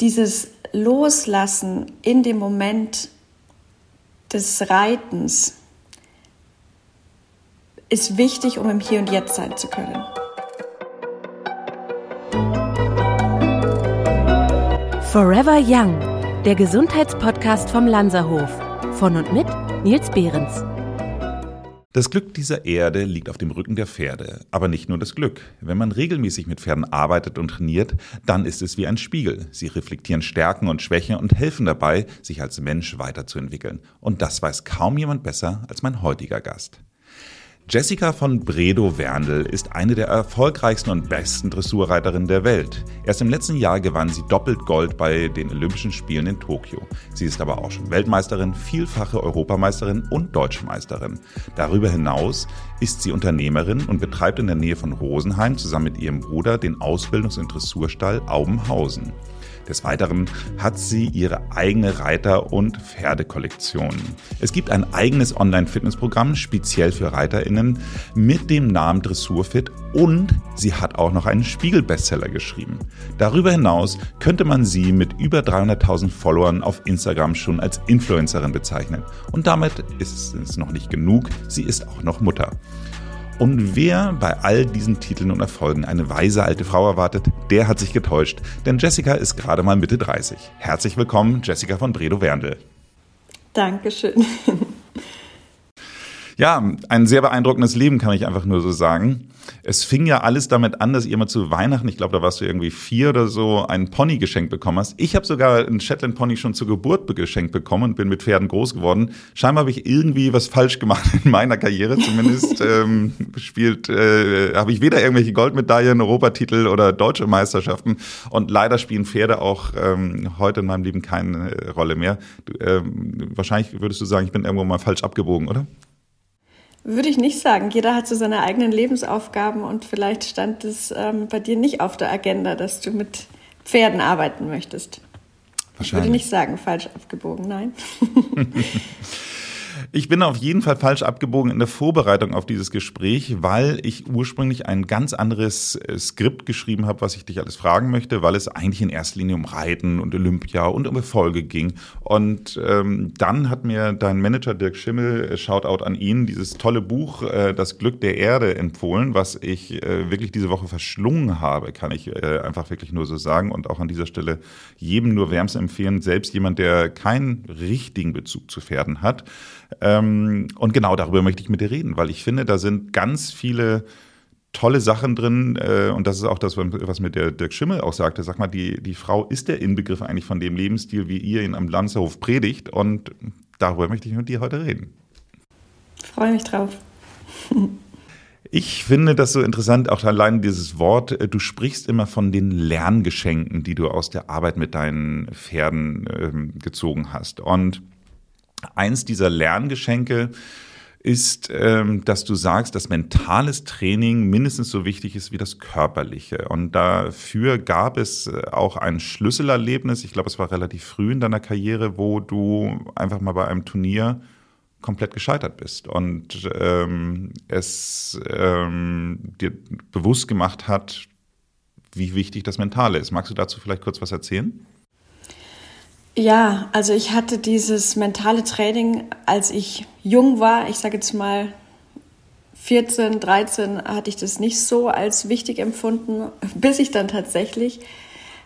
dieses Loslassen in dem Moment des Reitens ist wichtig, um im Hier und Jetzt sein zu können. Forever Young, der Gesundheitspodcast vom Lanzerhof. Von und mit Nils Behrens. Das Glück dieser Erde liegt auf dem Rücken der Pferde. Aber nicht nur das Glück. Wenn man regelmäßig mit Pferden arbeitet und trainiert, dann ist es wie ein Spiegel. Sie reflektieren Stärken und Schwächen und helfen dabei, sich als Mensch weiterzuentwickeln. Und das weiß kaum jemand besser als mein heutiger Gast. Jessica von Bredow-Werndl ist eine der erfolgreichsten und besten Dressurreiterinnen der Welt. Erst im letzten Jahr gewann sie doppelt Gold bei den Olympischen Spielen in Tokio. Sie ist aber auch schon Weltmeisterin, vielfache Europameisterin und Deutschmeisterin. Darüber hinaus ist sie Unternehmerin und betreibt in der Nähe von Rosenheim zusammen mit ihrem Bruder den Ausbildungs- und Dressurstall Aubenhausen. Des Weiteren hat sie ihre eigene Reiter- und Pferdekollektion. Es gibt ein eigenes Online-Fitnessprogramm speziell für ReiterInnen mit dem Namen Dressurfit und sie hat auch noch einen Spiegel-Bestseller geschrieben. Darüber hinaus könnte man sie mit über 300.000 Followern auf Instagram schon als Influencerin bezeichnen. Und damit ist es noch nicht genug, sie ist auch noch Mutter. Und wer bei all diesen Titeln und Erfolgen eine weise alte Frau erwartet, der hat sich getäuscht, denn Jessica ist gerade mal Mitte 30. Herzlich willkommen, Jessica von Bredow-Werndl. Dankeschön. Ja, ein sehr beeindruckendes Leben, kann ich einfach nur so sagen. Es fing ja alles damit an, dass ihr mal zu Weihnachten, ich glaube, da warst du irgendwie vier oder so, einen Pony geschenkt bekommen hast. Ich habe sogar einen Shetland Pony schon zur Geburt geschenkt bekommen und bin mit Pferden groß geworden. Scheinbar habe ich irgendwie was falsch gemacht in meiner Karriere. Zumindest ähm, spielt, äh, habe ich weder irgendwelche Goldmedaillen, Europatitel oder deutsche Meisterschaften. Und leider spielen Pferde auch ähm, heute in meinem Leben keine Rolle mehr. Du, ähm, wahrscheinlich würdest du sagen, ich bin irgendwo mal falsch abgebogen, oder? Würde ich nicht sagen. Jeder hat so seine eigenen Lebensaufgaben und vielleicht stand es ähm, bei dir nicht auf der Agenda, dass du mit Pferden arbeiten möchtest. Ich würde nicht sagen, falsch abgebogen, nein. Ich bin auf jeden Fall falsch abgebogen in der Vorbereitung auf dieses Gespräch, weil ich ursprünglich ein ganz anderes äh, Skript geschrieben habe, was ich dich alles fragen möchte, weil es eigentlich in erster Linie um Reiten und Olympia und um Erfolge ging. Und ähm, dann hat mir dein Manager Dirk Schimmel, äh, Shoutout an ihn, dieses tolle Buch äh, Das Glück der Erde empfohlen, was ich äh, wirklich diese Woche verschlungen habe, kann ich äh, einfach wirklich nur so sagen. Und auch an dieser Stelle jedem nur wärmstens empfehlen, selbst jemand, der keinen richtigen Bezug zu Pferden hat, ähm, und genau darüber möchte ich mit dir reden, weil ich finde, da sind ganz viele tolle Sachen drin. Äh, und das ist auch das, was mir der Dirk Schimmel auch sagte. Sag mal, die, die Frau ist der Inbegriff eigentlich von dem Lebensstil, wie ihr ihn am Lanzerhof predigt. Und darüber möchte ich mit dir heute reden. Freue mich drauf. Ich finde das so interessant, auch allein dieses Wort. Äh, du sprichst immer von den Lerngeschenken, die du aus der Arbeit mit deinen Pferden äh, gezogen hast. Und Eins dieser Lerngeschenke ist, ähm, dass du sagst, dass mentales Training mindestens so wichtig ist wie das körperliche. Und dafür gab es äh, auch ein Schlüsselerlebnis, ich glaube, es war relativ früh in deiner Karriere, wo du einfach mal bei einem Turnier komplett gescheitert bist und ähm, es ähm, dir bewusst gemacht hat, wie wichtig das Mentale ist. Magst du dazu vielleicht kurz was erzählen? Ja, also ich hatte dieses mentale Training, als ich jung war, ich sage jetzt mal 14, 13, hatte ich das nicht so als wichtig empfunden, bis ich dann tatsächlich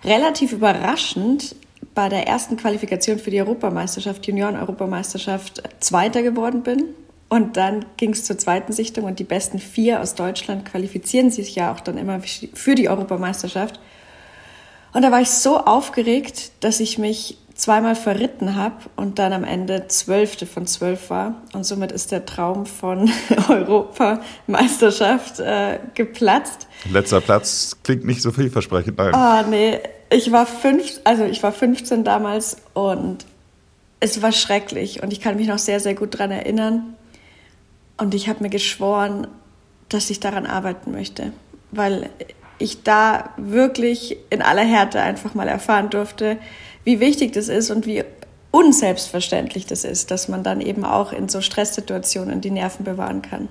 relativ überraschend bei der ersten Qualifikation für die Europameisterschaft, Junioren-Europameisterschaft, Zweiter geworden bin. Und dann ging es zur zweiten Sichtung und die besten vier aus Deutschland qualifizieren sich ja auch dann immer für die Europameisterschaft. Und da war ich so aufgeregt, dass ich mich zweimal verritten habe und dann am Ende Zwölfte von zwölf war. Und somit ist der Traum von Europameisterschaft äh, geplatzt. Letzter Platz klingt nicht so vielversprechend. Nein. Ah, nee. Ich war fünf, also ich war 15 damals und es war schrecklich. Und ich kann mich noch sehr, sehr gut daran erinnern. Und ich habe mir geschworen, dass ich daran arbeiten möchte. Weil ich da wirklich in aller Härte einfach mal erfahren durfte, wie wichtig das ist und wie unselbstverständlich das ist, dass man dann eben auch in so Stresssituationen die Nerven bewahren kann.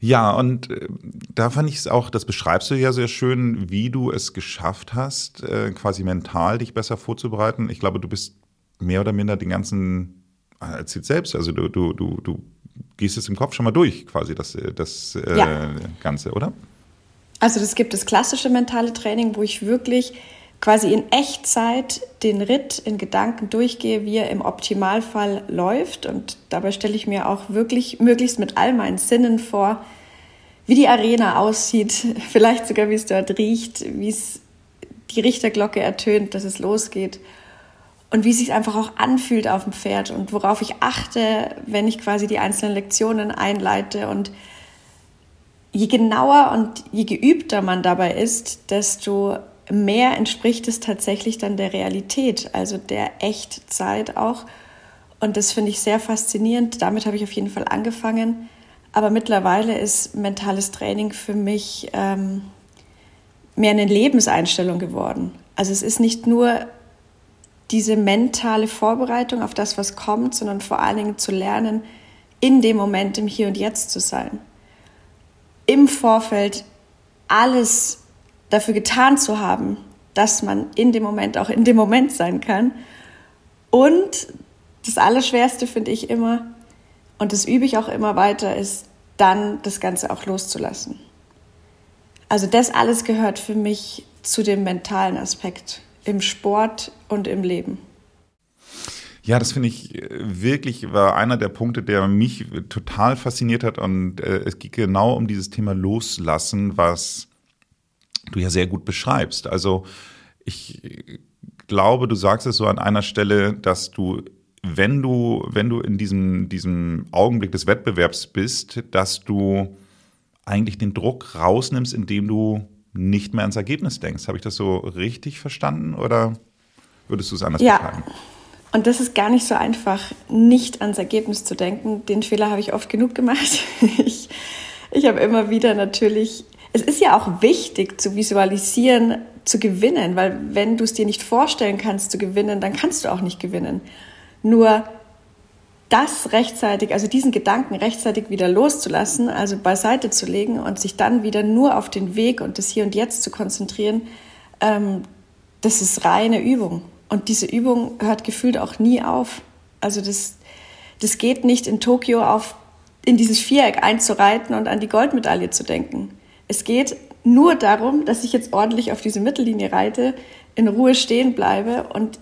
Ja, und äh, da fand ich es auch, das beschreibst du ja sehr schön, wie du es geschafft hast, äh, quasi mental dich besser vorzubereiten. Ich glaube, du bist mehr oder minder den ganzen, äh, erzählt selbst, also du, du, du, du gehst es im Kopf schon mal durch, quasi das, äh, das äh, ja. Ganze, oder? Also das gibt das klassische mentale Training, wo ich wirklich quasi in Echtzeit den Ritt in Gedanken durchgehe, wie er im Optimalfall läuft. Und dabei stelle ich mir auch wirklich möglichst mit all meinen Sinnen vor, wie die Arena aussieht, vielleicht sogar wie es dort riecht, wie es die Richterglocke ertönt, dass es losgeht und wie es sich einfach auch anfühlt auf dem Pferd und worauf ich achte, wenn ich quasi die einzelnen Lektionen einleite und je genauer und je geübter man dabei ist, desto mehr entspricht es tatsächlich dann der Realität, also der Echtzeit auch. Und das finde ich sehr faszinierend. Damit habe ich auf jeden Fall angefangen. Aber mittlerweile ist mentales Training für mich ähm, mehr eine Lebenseinstellung geworden. Also es ist nicht nur diese mentale Vorbereitung auf das, was kommt, sondern vor allen Dingen zu lernen, in dem Moment im Hier und Jetzt zu sein. Im Vorfeld alles dafür getan zu haben, dass man in dem Moment auch in dem Moment sein kann. Und das Allerschwerste finde ich immer, und das übe ich auch immer weiter, ist dann das Ganze auch loszulassen. Also das alles gehört für mich zu dem mentalen Aspekt im Sport und im Leben. Ja, das finde ich äh, wirklich war einer der Punkte, der mich total fasziniert hat. Und äh, es geht genau um dieses Thema Loslassen, was du ja sehr gut beschreibst. Also ich glaube, du sagst es so an einer Stelle, dass du, wenn du, wenn du in diesem, diesem Augenblick des Wettbewerbs bist, dass du eigentlich den Druck rausnimmst, indem du nicht mehr ans Ergebnis denkst. Habe ich das so richtig verstanden oder würdest du es anders ja. beschreiben? Und das ist gar nicht so einfach, nicht ans Ergebnis zu denken. Den Fehler habe ich oft genug gemacht. Ich, ich habe immer wieder natürlich es ist ja auch wichtig zu visualisieren, zu gewinnen, weil wenn du es dir nicht vorstellen kannst zu gewinnen, dann kannst du auch nicht gewinnen. Nur das rechtzeitig, also diesen Gedanken rechtzeitig wieder loszulassen, also beiseite zu legen und sich dann wieder nur auf den Weg und das Hier und Jetzt zu konzentrieren, ähm, das ist reine Übung. Und diese Übung hört gefühlt auch nie auf. Also das, das geht nicht in Tokio auf, in dieses Viereck einzureiten und an die Goldmedaille zu denken. Es geht nur darum, dass ich jetzt ordentlich auf diese Mittellinie reite, in Ruhe stehen bleibe und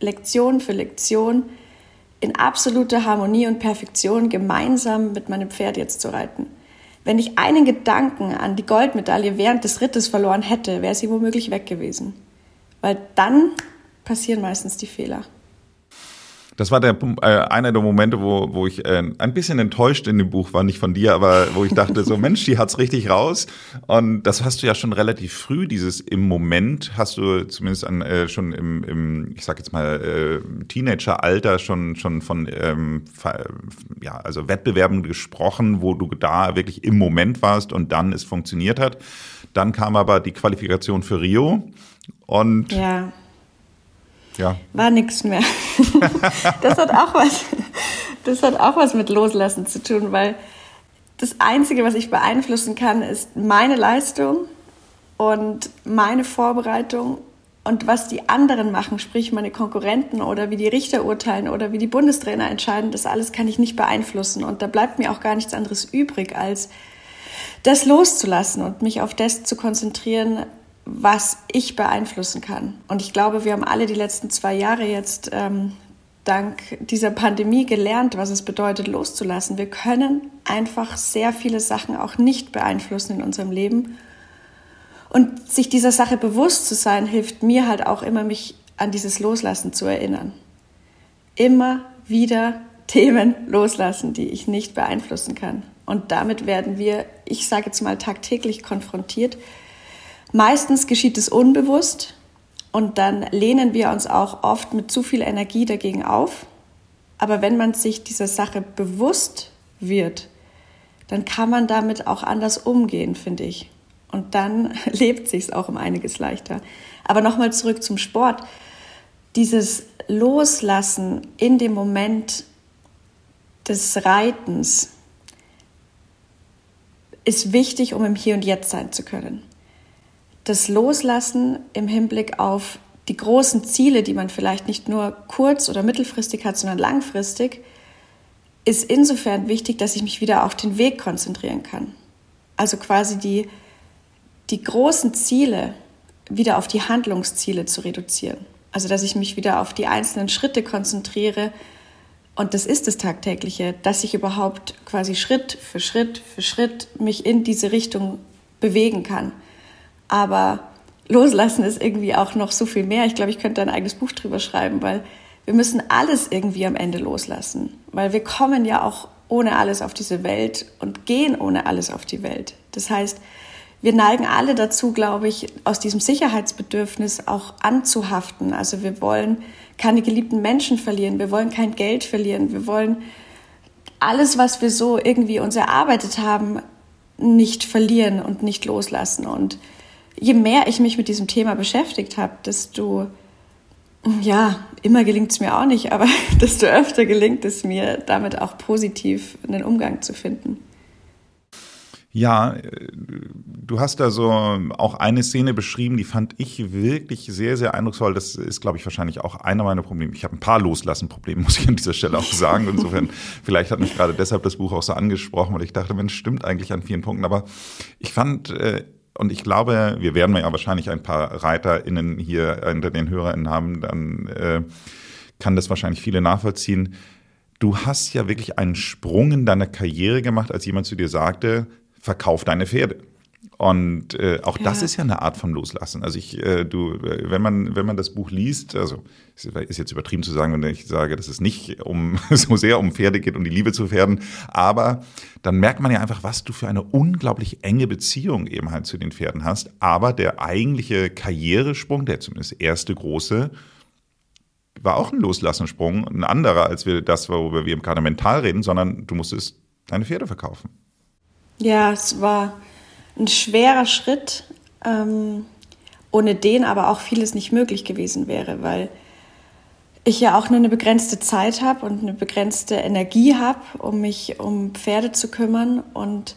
Lektion für Lektion in absoluter Harmonie und Perfektion gemeinsam mit meinem Pferd jetzt zu reiten. Wenn ich einen Gedanken an die Goldmedaille während des Rittes verloren hätte, wäre sie womöglich weg gewesen. Weil dann passieren meistens die Fehler. Das war der, äh, einer der Momente, wo, wo ich äh, ein bisschen enttäuscht in dem Buch war, nicht von dir, aber wo ich dachte, so Mensch, die hat's richtig raus. Und das hast du ja schon relativ früh, dieses im Moment hast du zumindest an, äh, schon im, im, ich sag jetzt mal, äh, Teenageralter schon, schon von ähm, ja, also Wettbewerben gesprochen, wo du da wirklich im Moment warst und dann es funktioniert hat. Dann kam aber die Qualifikation für Rio und ja ja. war nichts mehr. das hat auch was, das hat auch was mit Loslassen zu tun, weil das Einzige, was ich beeinflussen kann, ist meine Leistung und meine Vorbereitung und was die anderen machen, sprich meine Konkurrenten oder wie die Richter urteilen oder wie die Bundestrainer entscheiden, das alles kann ich nicht beeinflussen. Und da bleibt mir auch gar nichts anderes übrig, als das loszulassen und mich auf das zu konzentrieren, was ich beeinflussen kann. Und ich glaube, wir haben alle die letzten zwei Jahre jetzt ähm, dank dieser Pandemie gelernt, was es bedeutet, loszulassen. Wir können einfach sehr viele Sachen auch nicht beeinflussen in unserem Leben. Und sich dieser Sache bewusst zu sein, hilft mir halt auch immer, mich an dieses Loslassen zu erinnern. Immer wieder Themen loslassen, die ich nicht beeinflussen kann. Und damit werden wir, ich sage jetzt mal, tagtäglich konfrontiert Meistens geschieht es unbewusst und dann lehnen wir uns auch oft mit zu viel Energie dagegen auf. Aber wenn man sich dieser Sache bewusst wird, dann kann man damit auch anders umgehen, finde ich. Und dann lebt sich auch um einiges leichter. Aber nochmal zurück zum Sport. Dieses Loslassen in dem Moment des Reitens, ist wichtig, um im Hier und Jetzt sein zu können. Das Loslassen im Hinblick auf die großen Ziele, die man vielleicht nicht nur kurz- oder mittelfristig hat, sondern langfristig, ist insofern wichtig, dass ich mich wieder auf den Weg konzentrieren kann. Also quasi die, die großen Ziele wieder auf die Handlungsziele zu reduzieren. Also dass ich mich wieder auf die einzelnen Schritte konzentriere. Und das ist das Tagtägliche, dass ich überhaupt quasi Schritt für Schritt für Schritt mich in diese Richtung bewegen kann. Aber loslassen ist irgendwie auch noch so viel mehr. Ich glaube, ich könnte ein eigenes Buch drüber schreiben, weil wir müssen alles irgendwie am Ende loslassen, weil wir kommen ja auch ohne alles auf diese Welt und gehen ohne alles auf die Welt. Das heißt, wir neigen alle dazu, glaube ich, aus diesem Sicherheitsbedürfnis auch anzuhaften. Also wir wollen keine geliebten Menschen verlieren, wir wollen kein Geld verlieren, wir wollen alles, was wir so irgendwie uns erarbeitet haben, nicht verlieren und nicht loslassen. Und je mehr ich mich mit diesem Thema beschäftigt habe, desto, ja, immer gelingt es mir auch nicht, aber desto öfter gelingt es mir, damit auch positiv einen Umgang zu finden. Ja, du hast da so auch eine Szene beschrieben, die fand ich wirklich sehr, sehr eindrucksvoll. Das ist, glaube ich, wahrscheinlich auch einer meiner Probleme. Ich habe ein paar Loslassen-Probleme, muss ich an dieser Stelle auch sagen. Insofern, vielleicht hat mich gerade deshalb das Buch auch so angesprochen, weil ich dachte, Mensch, stimmt eigentlich an vielen Punkten. Aber ich fand äh, und ich glaube, wir werden ja wahrscheinlich ein paar ReiterInnen hier unter den HörerInnen haben, dann äh, kann das wahrscheinlich viele nachvollziehen. Du hast ja wirklich einen Sprung in deiner Karriere gemacht, als jemand zu dir sagte, verkauf deine Pferde. Und äh, auch ja. das ist ja eine Art von Loslassen. Also ich, äh, du, wenn man, wenn man das Buch liest, also ist jetzt übertrieben zu sagen, wenn ich sage, dass es nicht um so sehr um Pferde geht, um die Liebe zu Pferden, aber dann merkt man ja einfach, was du für eine unglaublich enge Beziehung eben halt zu den Pferden hast. Aber der eigentliche Karrieresprung, der zumindest erste große, war auch ein Loslassensprung, ein anderer, als wir das, worüber wir gerade mental reden, sondern du musstest deine Pferde verkaufen. Ja, es war ein schwerer Schritt, ähm, ohne den aber auch vieles nicht möglich gewesen wäre, weil ich ja auch nur eine begrenzte Zeit habe und eine begrenzte Energie habe, um mich um Pferde zu kümmern und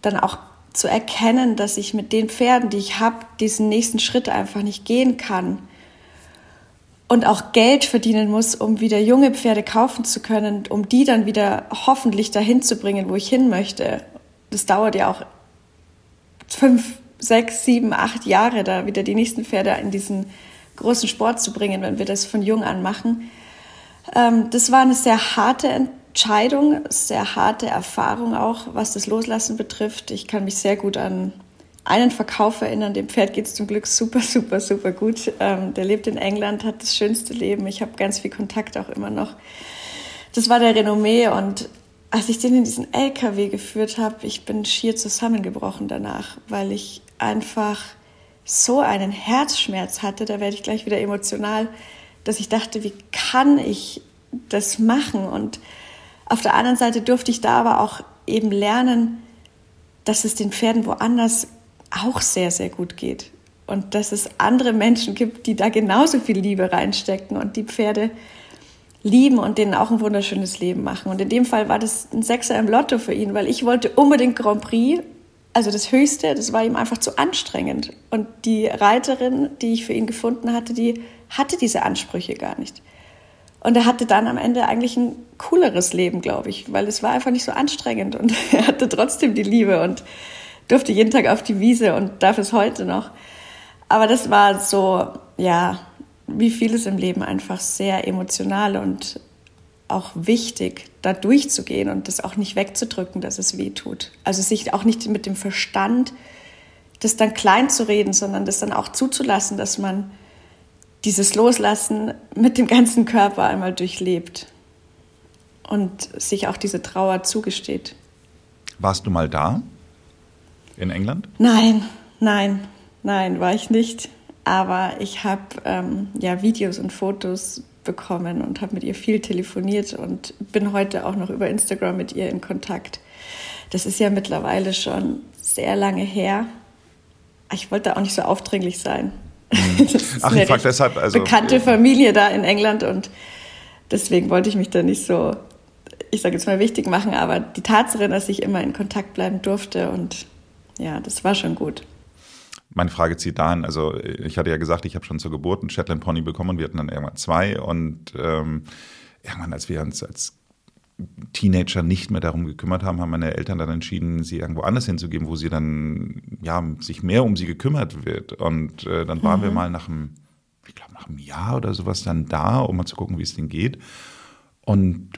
dann auch zu erkennen, dass ich mit den Pferden, die ich habe, diesen nächsten Schritt einfach nicht gehen kann und auch Geld verdienen muss, um wieder junge Pferde kaufen zu können, um die dann wieder hoffentlich dahin zu bringen, wo ich hin möchte. Das dauert ja auch fünf, sechs, sieben, acht Jahre da wieder die nächsten Pferde in diesen großen Sport zu bringen, wenn wir das von jung an machen. Ähm, das war eine sehr harte Entscheidung, sehr harte Erfahrung auch, was das Loslassen betrifft. Ich kann mich sehr gut an einen Verkauf erinnern. Dem Pferd geht es zum Glück super, super, super gut. Ähm, der lebt in England, hat das schönste Leben. Ich habe ganz viel Kontakt auch immer noch. Das war der Renommee und als ich den in diesen LKW geführt habe, ich bin schier zusammengebrochen danach, weil ich einfach so einen Herzschmerz hatte, da werde ich gleich wieder emotional, dass ich dachte, wie kann ich das machen? Und auf der anderen Seite durfte ich da aber auch eben lernen, dass es den Pferden woanders auch sehr, sehr gut geht. Und dass es andere Menschen gibt, die da genauso viel Liebe reinstecken und die Pferde lieben und denen auch ein wunderschönes Leben machen. Und in dem Fall war das ein Sechser im Lotto für ihn, weil ich wollte unbedingt Grand Prix, also das Höchste, das war ihm einfach zu anstrengend. Und die Reiterin, die ich für ihn gefunden hatte, die hatte diese Ansprüche gar nicht. Und er hatte dann am Ende eigentlich ein cooleres Leben, glaube ich, weil es war einfach nicht so anstrengend und er hatte trotzdem die Liebe und durfte jeden Tag auf die Wiese und darf es heute noch. Aber das war so, ja, wie vieles im Leben einfach sehr emotional und auch wichtig, da durchzugehen und das auch nicht wegzudrücken, dass es weh tut. Also sich auch nicht mit dem Verstand das dann klein zu reden, sondern das dann auch zuzulassen, dass man dieses Loslassen mit dem ganzen Körper einmal durchlebt und sich auch diese Trauer zugesteht. Warst du mal da in England? Nein, nein, nein, war ich nicht. Aber ich habe ähm, ja Videos und Fotos bekommen und habe mit ihr viel telefoniert und bin heute auch noch über Instagram mit ihr in Kontakt. Das ist ja mittlerweile schon sehr lange her. Ich wollte auch nicht so aufdringlich sein. Mhm. Ach, ich frage deshalb. Also, bekannte Familie da in England und deswegen wollte ich mich da nicht so ich sage jetzt mal wichtig machen, aber die Tatsache, dass ich immer in Kontakt bleiben durfte und ja, das war schon gut. Meine Frage zieht dahin, also ich hatte ja gesagt, ich habe schon zur Geburt einen Shetland Pony bekommen und wir hatten dann irgendwann zwei und ähm, irgendwann, als wir uns als Teenager nicht mehr darum gekümmert haben, haben meine Eltern dann entschieden, sie irgendwo anders hinzugeben, wo sie dann ja sich mehr um sie gekümmert wird. Und äh, dann waren mhm. wir mal nach einem, ich glaube nach einem Jahr oder sowas dann da, um mal zu gucken, wie es denen geht. Und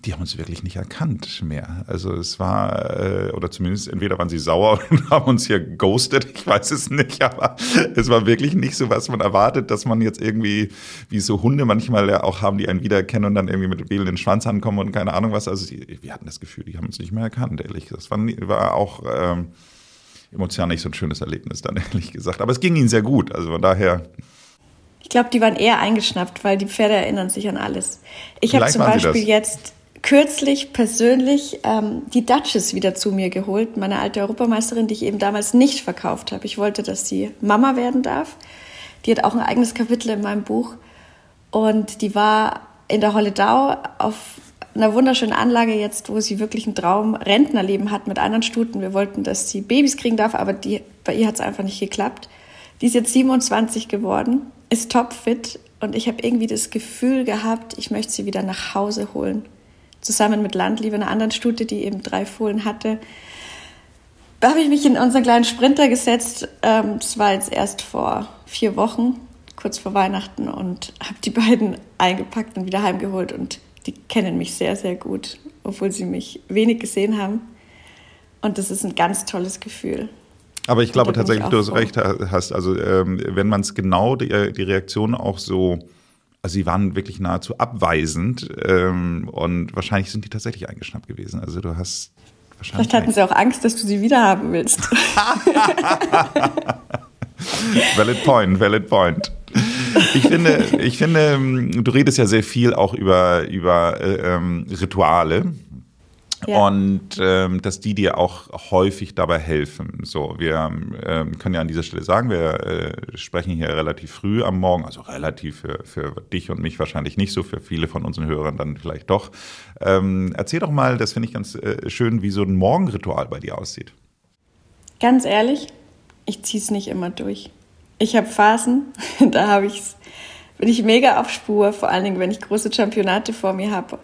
die haben uns wirklich nicht erkannt mehr. Also es war, äh, oder zumindest entweder waren sie sauer und haben uns hier ghostet, ich weiß es nicht, aber es war wirklich nicht so, was man erwartet, dass man jetzt irgendwie, wie so Hunde manchmal ja auch haben, die einen wiedererkennen und dann irgendwie mit wedelnden Schwanz ankommen und keine Ahnung was. Also wir hatten das Gefühl, die haben uns nicht mehr erkannt, ehrlich. Das war, war auch ähm, emotional nicht so ein schönes Erlebnis dann, ehrlich gesagt. Aber es ging ihnen sehr gut, also von daher... Ich glaube, die waren eher eingeschnappt, weil die Pferde erinnern sich an alles. Ich habe zum Beispiel jetzt kürzlich persönlich ähm, die Duchess wieder zu mir geholt, meine alte Europameisterin, die ich eben damals nicht verkauft habe. Ich wollte, dass sie Mama werden darf. Die hat auch ein eigenes Kapitel in meinem Buch. Und die war in der Holledau auf einer wunderschönen Anlage jetzt, wo sie wirklich ein Traum Rentnerleben hat mit anderen Stuten. Wir wollten, dass sie Babys kriegen darf, aber die, bei ihr hat es einfach nicht geklappt. Die ist jetzt 27 geworden, ist topfit und ich habe irgendwie das Gefühl gehabt, ich möchte sie wieder nach Hause holen zusammen mit Landliebe, einer anderen Stute, die eben drei Fohlen hatte. Da habe ich mich in unseren kleinen Sprinter gesetzt. Ähm, das war jetzt erst vor vier Wochen, kurz vor Weihnachten, und habe die beiden eingepackt und wieder heimgeholt. Und die kennen mich sehr, sehr gut, obwohl sie mich wenig gesehen haben. Und das ist ein ganz tolles Gefühl. Aber ich glaube tatsächlich, du hast recht hast. Also ähm, wenn man es genau die, die Reaktion auch so also sie waren wirklich nahezu abweisend ähm, und wahrscheinlich sind die tatsächlich eingeschnappt gewesen. Also du hast wahrscheinlich. Vielleicht hatten sie auch Angst, dass du sie wieder haben willst. valid point, valid point. Ich finde, ich finde, du redest ja sehr viel auch über, über äh, ähm, Rituale. Ja. Und ähm, dass die dir auch häufig dabei helfen. So, wir ähm, können ja an dieser Stelle sagen, wir äh, sprechen hier relativ früh am Morgen, also relativ für, für dich und mich wahrscheinlich nicht so, für viele von unseren Hörern dann vielleicht doch. Ähm, erzähl doch mal, das finde ich ganz äh, schön, wie so ein Morgenritual bei dir aussieht. Ganz ehrlich, ich ziehe es nicht immer durch. Ich habe Phasen, da habe ich's, bin ich mega auf Spur, vor allen Dingen, wenn ich große Championate vor mir habe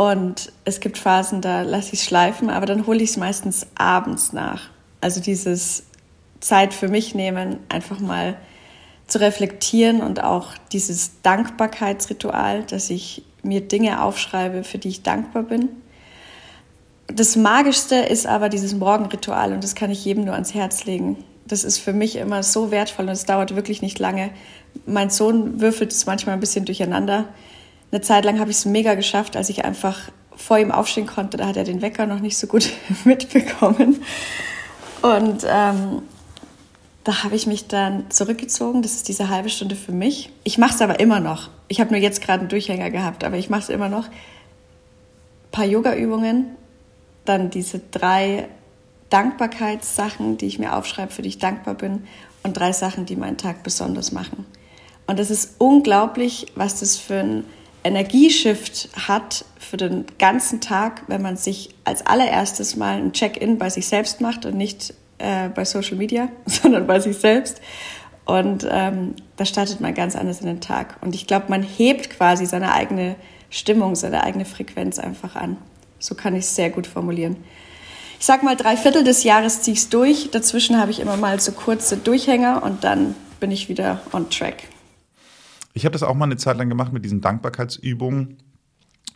und es gibt Phasen, da lasse ich es schleifen, aber dann hole ich es meistens abends nach. Also dieses Zeit für mich nehmen, einfach mal zu reflektieren und auch dieses Dankbarkeitsritual, dass ich mir Dinge aufschreibe, für die ich dankbar bin. Das Magischste ist aber dieses Morgenritual und das kann ich jedem nur ans Herz legen. Das ist für mich immer so wertvoll und es dauert wirklich nicht lange. Mein Sohn würfelt es manchmal ein bisschen durcheinander eine Zeit lang habe ich es mega geschafft, als ich einfach vor ihm aufstehen konnte. Da hat er den Wecker noch nicht so gut mitbekommen. Und ähm, da habe ich mich dann zurückgezogen. Das ist diese halbe Stunde für mich. Ich mache es aber immer noch. Ich habe nur jetzt gerade einen Durchhänger gehabt, aber ich mache es immer noch. Ein paar Yoga-Übungen, dann diese drei Dankbarkeitssachen, die ich mir aufschreibe, für die ich dankbar bin, und drei Sachen, die meinen Tag besonders machen. Und es ist unglaublich, was das für ein Energieshift hat für den ganzen Tag, wenn man sich als allererstes mal ein Check-in bei sich selbst macht und nicht äh, bei Social Media, sondern bei sich selbst. Und ähm, da startet man ganz anders in den Tag. Und ich glaube, man hebt quasi seine eigene Stimmung, seine eigene Frequenz einfach an. So kann ich es sehr gut formulieren. Ich sag mal, drei Viertel des Jahres ziehe ich es durch. Dazwischen habe ich immer mal so kurze Durchhänger und dann bin ich wieder on track. Ich habe das auch mal eine Zeit lang gemacht mit diesen Dankbarkeitsübungen.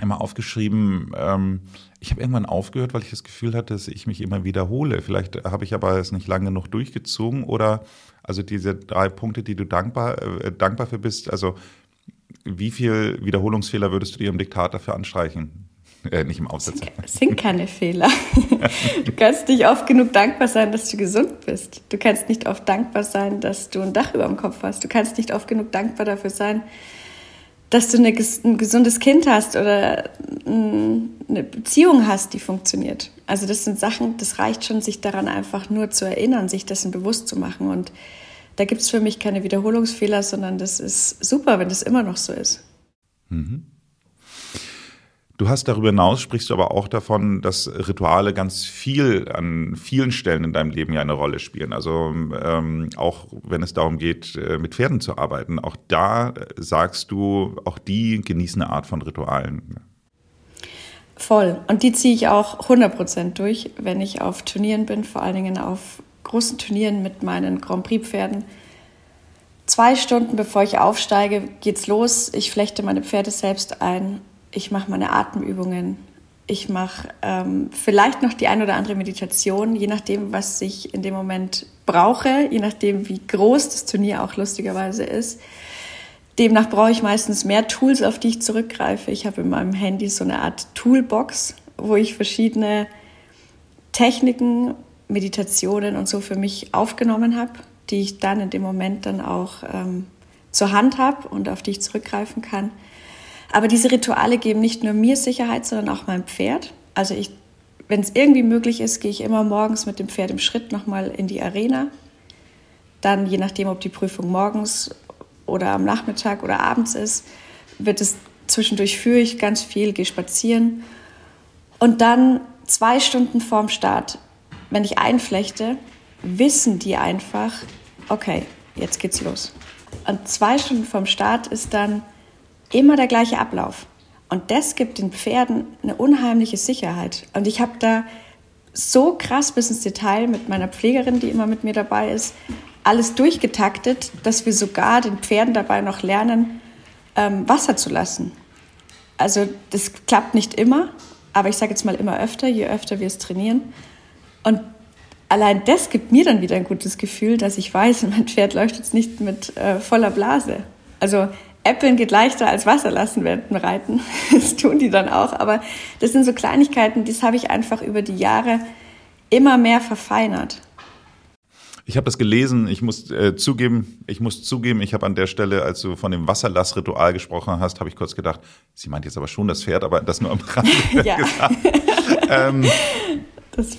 Immer aufgeschrieben, ähm, ich habe irgendwann aufgehört, weil ich das Gefühl hatte, dass ich mich immer wiederhole. Vielleicht habe ich aber es nicht lange genug durchgezogen oder also diese drei Punkte, die du dankbar, äh, dankbar für bist, also wie viel Wiederholungsfehler würdest du dir im Diktat dafür anstreichen? Äh, nicht im Aufsatz. Es sind keine Fehler. Du kannst nicht oft genug dankbar sein, dass du gesund bist. Du kannst nicht oft dankbar sein, dass du ein Dach über dem Kopf hast. Du kannst nicht oft genug dankbar dafür sein, dass du eine, ein gesundes Kind hast oder eine Beziehung hast, die funktioniert. Also das sind Sachen, das reicht schon, sich daran einfach nur zu erinnern, sich dessen bewusst zu machen. Und da gibt es für mich keine Wiederholungsfehler, sondern das ist super, wenn das immer noch so ist. Mhm. Du hast darüber hinaus, sprichst du aber auch davon, dass Rituale ganz viel an vielen Stellen in deinem Leben ja eine Rolle spielen. Also ähm, auch wenn es darum geht, äh, mit Pferden zu arbeiten, auch da äh, sagst du, auch die genießen eine Art von Ritualen. Voll. Und die ziehe ich auch 100% durch, wenn ich auf Turnieren bin, vor allen Dingen auf großen Turnieren mit meinen Grand Prix-Pferden. Zwei Stunden bevor ich aufsteige, geht's los. Ich flechte meine Pferde selbst ein ich mache meine Atemübungen, ich mache ähm, vielleicht noch die ein oder andere Meditation, je nachdem, was ich in dem Moment brauche, je nachdem, wie groß das Turnier auch lustigerweise ist. Demnach brauche ich meistens mehr Tools, auf die ich zurückgreife. Ich habe in meinem Handy so eine Art Toolbox, wo ich verschiedene Techniken, Meditationen und so für mich aufgenommen habe, die ich dann in dem Moment dann auch ähm, zur Hand habe und auf die ich zurückgreifen kann. Aber diese Rituale geben nicht nur mir Sicherheit, sondern auch meinem Pferd. Also ich, wenn es irgendwie möglich ist, gehe ich immer morgens mit dem Pferd im Schritt nochmal in die Arena. Dann, je nachdem, ob die Prüfung morgens oder am Nachmittag oder abends ist, wird es zwischendurch führe ich ganz viel, gehe spazieren. Und dann zwei Stunden vorm Start, wenn ich einflechte, wissen die einfach, okay, jetzt geht's los. Und zwei Stunden vorm Start ist dann immer der gleiche Ablauf. Und das gibt den Pferden eine unheimliche Sicherheit. Und ich habe da so krass bis ins Detail mit meiner Pflegerin, die immer mit mir dabei ist, alles durchgetaktet, dass wir sogar den Pferden dabei noch lernen, ähm, Wasser zu lassen. Also das klappt nicht immer, aber ich sage jetzt mal immer öfter, je öfter wir es trainieren. Und allein das gibt mir dann wieder ein gutes Gefühl, dass ich weiß, mein Pferd läuft jetzt nicht mit äh, voller Blase. Also Äppeln geht leichter als Wasser lassen dem Reiten. Das tun die dann auch. Aber das sind so Kleinigkeiten, das habe ich einfach über die Jahre immer mehr verfeinert. Ich habe das gelesen, ich muss äh, zugeben, ich muss zugeben, ich habe an der Stelle, als du von dem Wasserlassritual gesprochen hast, habe ich kurz gedacht, sie meint jetzt aber schon das Pferd, aber das nur am Rand gesagt. ähm,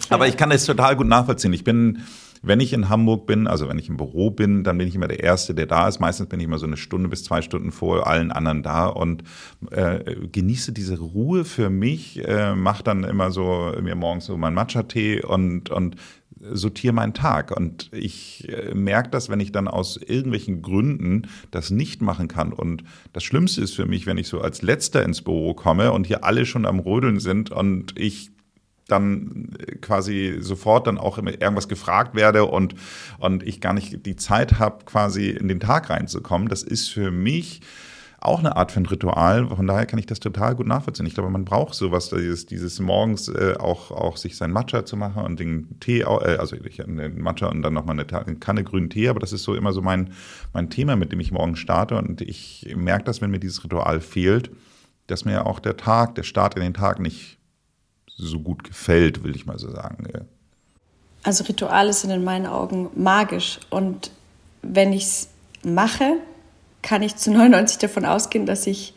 aber ich kann das total gut nachvollziehen. Ich bin wenn ich in Hamburg bin, also wenn ich im Büro bin, dann bin ich immer der Erste, der da ist. Meistens bin ich immer so eine Stunde bis zwei Stunden vor allen anderen da und äh, genieße diese Ruhe für mich, äh, mache dann immer so mir morgens so meinen Matcha-Tee und, und sortiere meinen Tag. Und ich äh, merke das, wenn ich dann aus irgendwelchen Gründen das nicht machen kann. Und das Schlimmste ist für mich, wenn ich so als Letzter ins Büro komme und hier alle schon am Rödeln sind und ich dann quasi sofort dann auch irgendwas gefragt werde und, und ich gar nicht die Zeit habe, quasi in den Tag reinzukommen. Das ist für mich auch eine Art von Ritual. Von daher kann ich das total gut nachvollziehen. Ich glaube, man braucht sowas, dieses, dieses morgens äh, auch, auch sich sein Matcha zu machen und den Tee, äh, also ich einen Matcha und dann nochmal eine, eine Kanne grünen Tee. Aber das ist so immer so mein, mein Thema, mit dem ich morgen starte. Und ich merke das, wenn mir dieses Ritual fehlt, dass mir auch der Tag, der Start in den Tag nicht so gut gefällt, will ich mal so sagen. Also Rituale sind in meinen Augen magisch und wenn ich es mache, kann ich zu 99 davon ausgehen, dass ich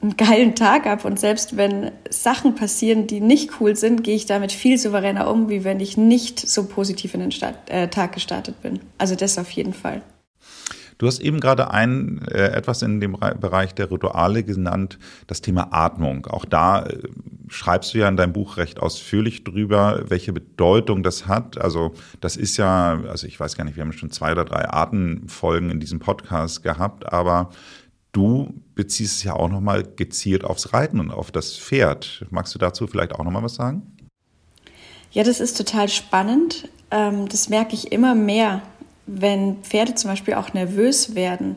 einen geilen Tag habe und selbst wenn Sachen passieren, die nicht cool sind, gehe ich damit viel souveräner um, wie wenn ich nicht so positiv in den Start, äh, Tag gestartet bin. Also das auf jeden Fall. Du hast eben gerade ein äh, etwas in dem Bereich der Rituale genannt, das Thema Atmung. Auch da äh, schreibst du ja in deinem Buch recht ausführlich drüber, welche Bedeutung das hat. Also das ist ja, also ich weiß gar nicht, wir haben schon zwei oder drei Artenfolgen in diesem Podcast gehabt, aber du beziehst es ja auch nochmal gezielt aufs Reiten und auf das Pferd. Magst du dazu vielleicht auch nochmal was sagen? Ja, das ist total spannend. Ähm, das merke ich immer mehr, wenn Pferde zum Beispiel auch nervös werden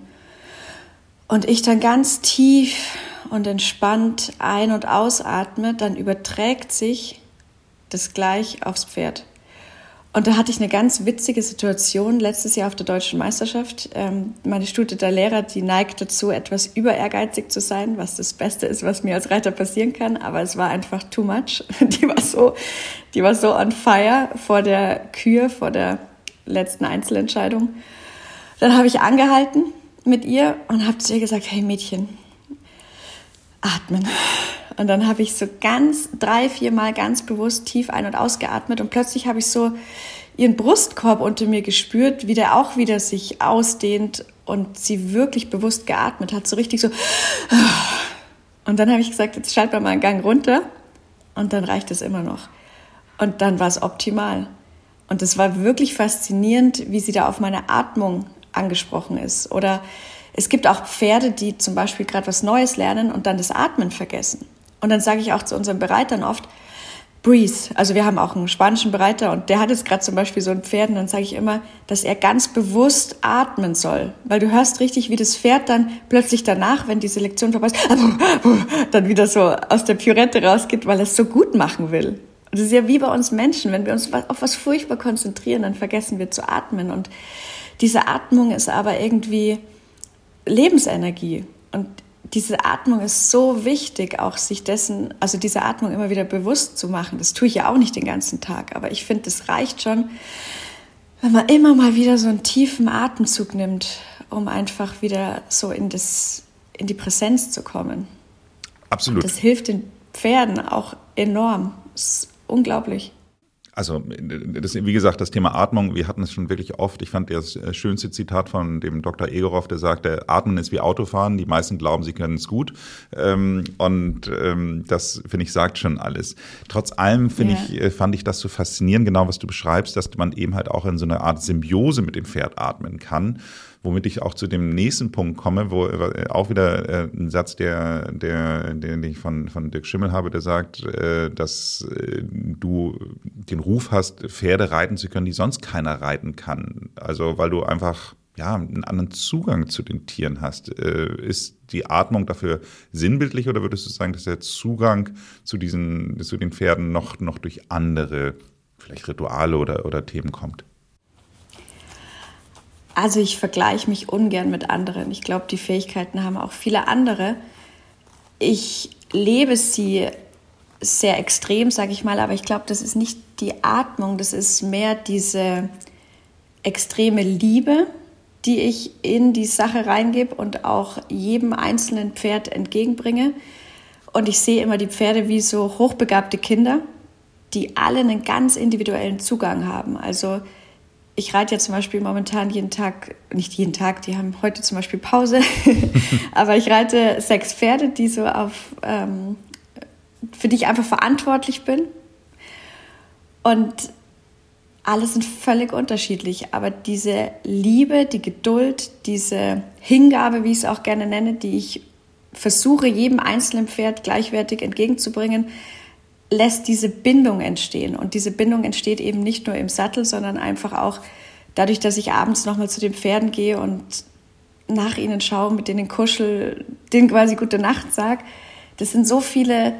und ich dann ganz tief und entspannt ein- und ausatme, dann überträgt sich das gleich aufs Pferd. Und da hatte ich eine ganz witzige Situation letztes Jahr auf der deutschen Meisterschaft. Ähm, meine Stute der Lehrer, die neigt dazu, etwas über ehrgeizig zu sein, was das Beste ist, was mir als Reiter passieren kann. Aber es war einfach too much. Die war so, die war so on fire vor der Kür, vor der letzten Einzelentscheidung. Dann habe ich angehalten mit ihr und habe zu ihr gesagt, hey Mädchen, atmen. Und dann habe ich so ganz drei, vier Mal ganz bewusst tief ein- und ausgeatmet und plötzlich habe ich so ihren Brustkorb unter mir gespürt, wie der auch wieder sich ausdehnt und sie wirklich bewusst geatmet hat, so richtig so. Und dann habe ich gesagt, jetzt schalten wir mal einen Gang runter und dann reicht es immer noch. Und dann war es optimal. Und es war wirklich faszinierend, wie sie da auf meine Atmung angesprochen ist. Oder es gibt auch Pferde, die zum Beispiel gerade was Neues lernen und dann das Atmen vergessen. Und dann sage ich auch zu unseren Bereitern oft, breathe. Also wir haben auch einen spanischen Bereiter und der hat jetzt gerade zum Beispiel so ein Pferd und dann sage ich immer, dass er ganz bewusst atmen soll. Weil du hörst richtig, wie das Pferd dann plötzlich danach, wenn diese Lektion vorbei ist, dann wieder so aus der Purette rausgeht, weil er es so gut machen will. Und das ist ja wie bei uns Menschen, wenn wir uns auf was furchtbar konzentrieren, dann vergessen wir zu atmen. Und diese Atmung ist aber irgendwie Lebensenergie. Und diese Atmung ist so wichtig, auch sich dessen, also diese Atmung immer wieder bewusst zu machen. Das tue ich ja auch nicht den ganzen Tag, aber ich finde, es reicht schon, wenn man immer mal wieder so einen tiefen Atemzug nimmt, um einfach wieder so in, das, in die Präsenz zu kommen. Absolut. das hilft den Pferden auch enorm. Unglaublich. Also, das, wie gesagt, das Thema Atmung, wir hatten es schon wirklich oft. Ich fand das äh, schönste Zitat von dem Dr. Egorov, der sagte, Atmen ist wie Autofahren. Die meisten glauben, sie können es gut. Ähm, und ähm, das, finde ich, sagt schon alles. Trotz allem, finde ja. ich, äh, fand ich das so faszinierend, genau was du beschreibst, dass man eben halt auch in so einer Art Symbiose mit dem Pferd atmen kann womit ich auch zu dem nächsten Punkt komme, wo äh, auch wieder äh, ein Satz, der, der, den ich von, von Dirk Schimmel habe, der sagt, äh, dass äh, du den Ruf hast, Pferde reiten zu können, die sonst keiner reiten kann. Also weil du einfach ja, einen anderen Zugang zu den Tieren hast. Äh, ist die Atmung dafür sinnbildlich oder würdest du sagen, dass der Zugang zu diesen, zu den Pferden noch, noch durch andere, vielleicht Rituale oder, oder Themen kommt? Also ich vergleiche mich ungern mit anderen. Ich glaube, die Fähigkeiten haben auch viele andere. Ich lebe sie sehr extrem, sage ich mal, aber ich glaube, das ist nicht die Atmung, das ist mehr diese extreme Liebe, die ich in die Sache reingebe und auch jedem einzelnen Pferd entgegenbringe. Und ich sehe immer die Pferde wie so hochbegabte Kinder, die alle einen ganz individuellen Zugang haben. Also ich reite ja zum Beispiel momentan jeden Tag, nicht jeden Tag, die haben heute zum Beispiel Pause, aber ich reite sechs Pferde, die so auf, ähm, für die ich einfach verantwortlich bin. Und alle sind völlig unterschiedlich, aber diese Liebe, die Geduld, diese Hingabe, wie ich es auch gerne nenne, die ich versuche, jedem einzelnen Pferd gleichwertig entgegenzubringen, lässt diese Bindung entstehen. Und diese Bindung entsteht eben nicht nur im Sattel, sondern einfach auch dadurch, dass ich abends nochmal zu den Pferden gehe und nach ihnen schaue, mit denen kuschel, denen quasi gute Nacht sage. Das sind so viele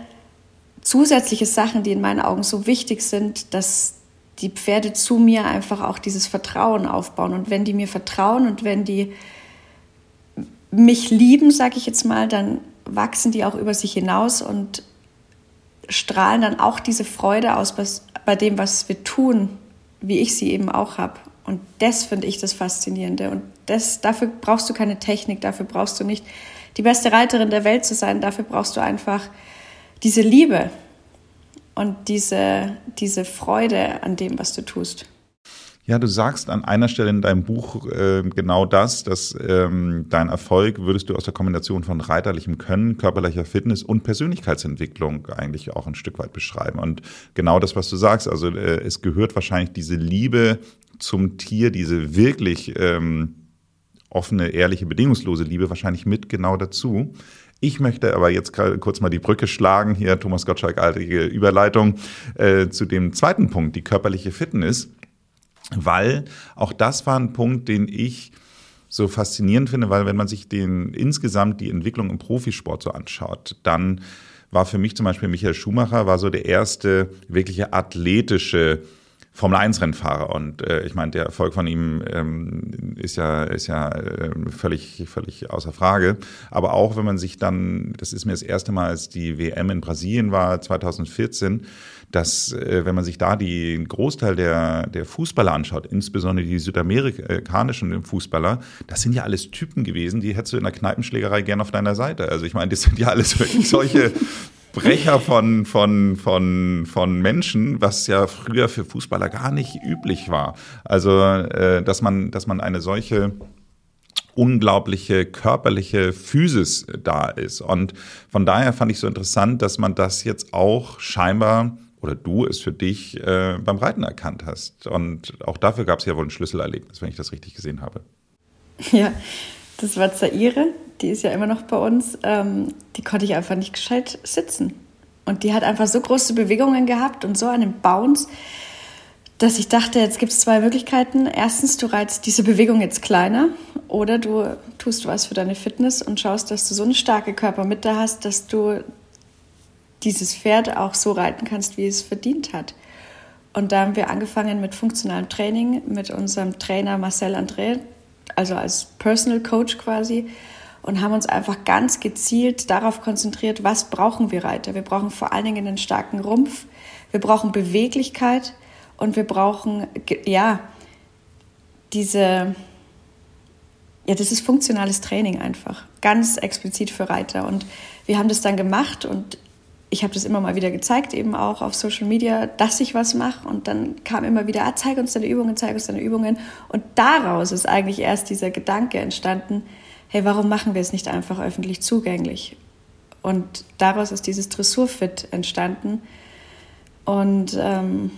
zusätzliche Sachen, die in meinen Augen so wichtig sind, dass die Pferde zu mir einfach auch dieses Vertrauen aufbauen. Und wenn die mir vertrauen und wenn die mich lieben, sage ich jetzt mal, dann wachsen die auch über sich hinaus und strahlen dann auch diese Freude aus was, bei dem, was wir tun, wie ich sie eben auch habe. Und das finde ich das Faszinierende. Und das, dafür brauchst du keine Technik, dafür brauchst du nicht die beste Reiterin der Welt zu sein, dafür brauchst du einfach diese Liebe und diese, diese Freude an dem, was du tust. Ja, du sagst an einer Stelle in deinem Buch äh, genau das, dass ähm, dein Erfolg würdest du aus der Kombination von reiterlichem Können, körperlicher Fitness und Persönlichkeitsentwicklung eigentlich auch ein Stück weit beschreiben. Und genau das, was du sagst, also äh, es gehört wahrscheinlich diese Liebe zum Tier, diese wirklich ähm, offene, ehrliche, bedingungslose Liebe wahrscheinlich mit genau dazu. Ich möchte aber jetzt kurz mal die Brücke schlagen, hier Thomas Gottschalk-artige Überleitung, äh, zu dem zweiten Punkt, die körperliche Fitness weil auch das war ein Punkt, den ich so faszinierend finde, weil wenn man sich den insgesamt die Entwicklung im Profisport so anschaut, dann war für mich zum Beispiel Michael Schumacher war so der erste wirkliche athletische Formel-1-Rennfahrer. Und äh, ich meine, der Erfolg von ihm ähm, ist ja, ist ja äh, völlig, völlig außer Frage. Aber auch wenn man sich dann, das ist mir das erste Mal, als die WM in Brasilien war, 2014, dass, äh, wenn man sich da die Großteil der, der Fußballer anschaut, insbesondere die südamerikanischen Fußballer, das sind ja alles Typen gewesen, die hättest du in der Kneipenschlägerei gern auf deiner Seite. Also ich meine, das sind ja alles wirklich solche Brecher von, von, von, von Menschen, was ja früher für Fußballer gar nicht üblich war. Also, äh, dass man, dass man eine solche unglaubliche körperliche Physis da ist. Und von daher fand ich so interessant, dass man das jetzt auch scheinbar oder du es für dich äh, beim Reiten erkannt hast. Und auch dafür gab es ja wohl ein Schlüsselerlebnis, wenn ich das richtig gesehen habe. Ja, das war Zaire, die ist ja immer noch bei uns. Ähm, die konnte ich einfach nicht gescheit sitzen. Und die hat einfach so große Bewegungen gehabt und so einen Bounce, dass ich dachte, jetzt gibt es zwei Möglichkeiten. Erstens, du reizt diese Bewegung jetzt kleiner oder du tust was für deine Fitness und schaust, dass du so eine starke Körpermitte hast, dass du dieses Pferd auch so reiten kannst, wie es verdient hat. Und da haben wir angefangen mit funktionalem Training mit unserem Trainer Marcel André, also als Personal Coach quasi, und haben uns einfach ganz gezielt darauf konzentriert, was brauchen wir Reiter. Wir brauchen vor allen Dingen einen starken Rumpf, wir brauchen Beweglichkeit und wir brauchen, ja, diese, ja, das ist funktionales Training einfach, ganz explizit für Reiter. Und wir haben das dann gemacht und ich habe das immer mal wieder gezeigt, eben auch auf Social Media, dass ich was mache. Und dann kam immer wieder, ah, zeig uns deine Übungen, zeig uns deine Übungen. Und daraus ist eigentlich erst dieser Gedanke entstanden, hey, warum machen wir es nicht einfach öffentlich zugänglich? Und daraus ist dieses Dressurfit entstanden. Und ähm,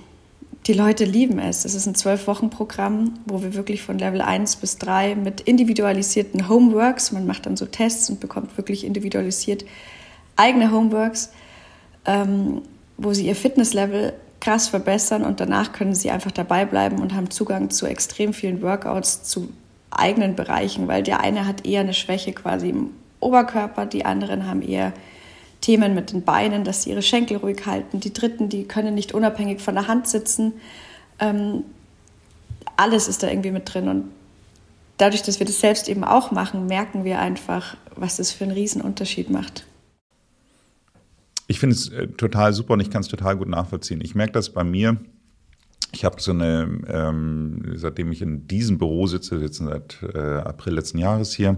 die Leute lieben es. Es ist ein Zwölf-Wochen-Programm, wo wir wirklich von Level 1 bis 3 mit individualisierten Homeworks, man macht dann so Tests und bekommt wirklich individualisiert eigene Homeworks, ähm, wo sie ihr Fitnesslevel krass verbessern und danach können sie einfach dabei bleiben und haben Zugang zu extrem vielen Workouts, zu eigenen Bereichen, weil der eine hat eher eine Schwäche quasi im Oberkörper, die anderen haben eher Themen mit den Beinen, dass sie ihre Schenkel ruhig halten. Die Dritten, die können nicht unabhängig von der Hand sitzen. Ähm, alles ist da irgendwie mit drin. Und dadurch, dass wir das selbst eben auch machen, merken wir einfach, was das für einen Riesenunterschied macht. Ich finde es äh, total super und ich kann es total gut nachvollziehen. Ich merke das bei mir. Ich habe so eine, ähm, seitdem ich in diesem Büro sitze, jetzt seit äh, April letzten Jahres hier,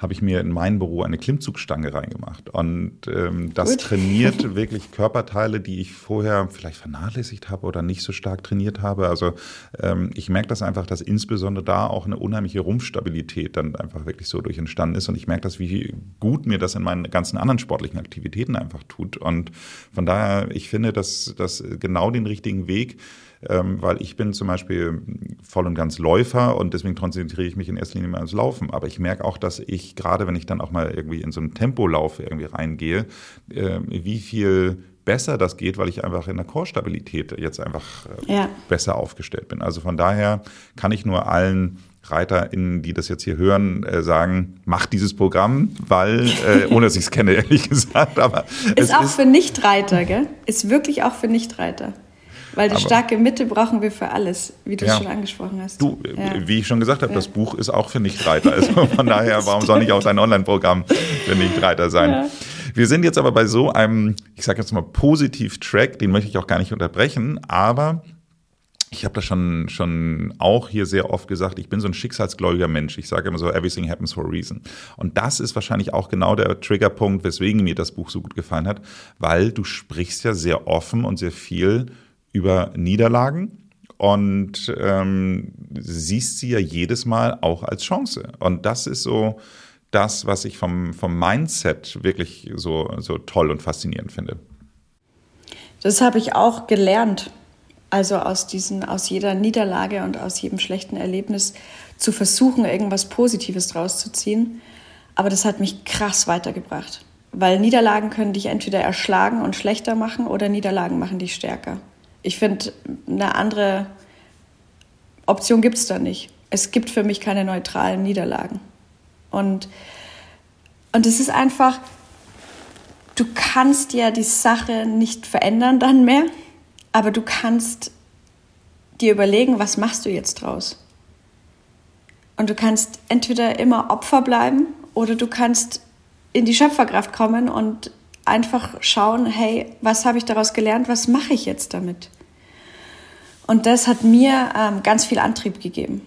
habe ich mir in mein Büro eine Klimmzugstange reingemacht. Und ähm, das Gut. trainiert wirklich Körperteile, die ich vorher vielleicht vernachlässigt habe oder nicht so stark trainiert habe. Also ähm, ich merke das einfach, dass insbesondere da auch eine unheimliche Rumpfstabilität dann einfach wirklich so durch entstanden ist. Und ich merke das, wie gut mir das in meinen ganzen anderen sportlichen Aktivitäten einfach tut. Und von daher, ich finde, dass das genau den richtigen Weg ähm, weil ich bin zum Beispiel voll und ganz Läufer und deswegen konzentriere ich mich in erster Linie mal ans Laufen. Aber ich merke auch, dass ich, gerade wenn ich dann auch mal irgendwie in so einen Tempolauf irgendwie reingehe, äh, wie viel besser das geht, weil ich einfach in der Core-Stabilität jetzt einfach äh, ja. besser aufgestellt bin. Also von daher kann ich nur allen ReiterInnen, die das jetzt hier hören, äh, sagen, mach dieses Programm, weil, äh, ohne dass ich es kenne, ehrlich gesagt, aber. Ist auch ist für Nichtreiter, gell? Ist wirklich auch für Nichtreiter. Weil die Aber, starke Mitte brauchen wir für alles, wie du ja. schon angesprochen hast. Du, ja. wie ich schon gesagt habe, das Buch ist auch für Nichtreiter. Also von daher, warum soll nicht auch ein Online-Programm für Nichtreiter sein? Wir sind jetzt aber bei so einem, ich sage jetzt mal, Positiv-Track, den möchte ich auch gar nicht unterbrechen, aber ich habe das schon, schon auch hier sehr oft gesagt, ich bin so ein schicksalsgläubiger Mensch. Ich sage immer so, everything happens for a reason. Und das ist wahrscheinlich auch genau der Triggerpunkt, weswegen mir das Buch so gut gefallen hat, weil du sprichst ja sehr offen und sehr viel über Niederlagen und ähm, siehst sie ja jedes Mal auch als Chance. Und das ist so das, was ich vom, vom Mindset wirklich so, so toll und faszinierend finde. Das habe ich auch gelernt. Also aus diesen, aus jeder Niederlage und aus jedem schlechten Erlebnis zu versuchen, irgendwas Positives draus zu ziehen. Aber das hat mich krass weitergebracht. Weil Niederlagen können dich entweder erschlagen und schlechter machen oder Niederlagen machen dich stärker ich finde, eine andere Option gibt es da nicht. Es gibt für mich keine neutralen Niederlagen. Und, und es ist einfach, du kannst ja die Sache nicht verändern dann mehr, aber du kannst dir überlegen, was machst du jetzt draus? Und du kannst entweder immer Opfer bleiben oder du kannst in die Schöpferkraft kommen und einfach schauen, hey, was habe ich daraus gelernt, was mache ich jetzt damit? Und das hat mir ähm, ganz viel Antrieb gegeben.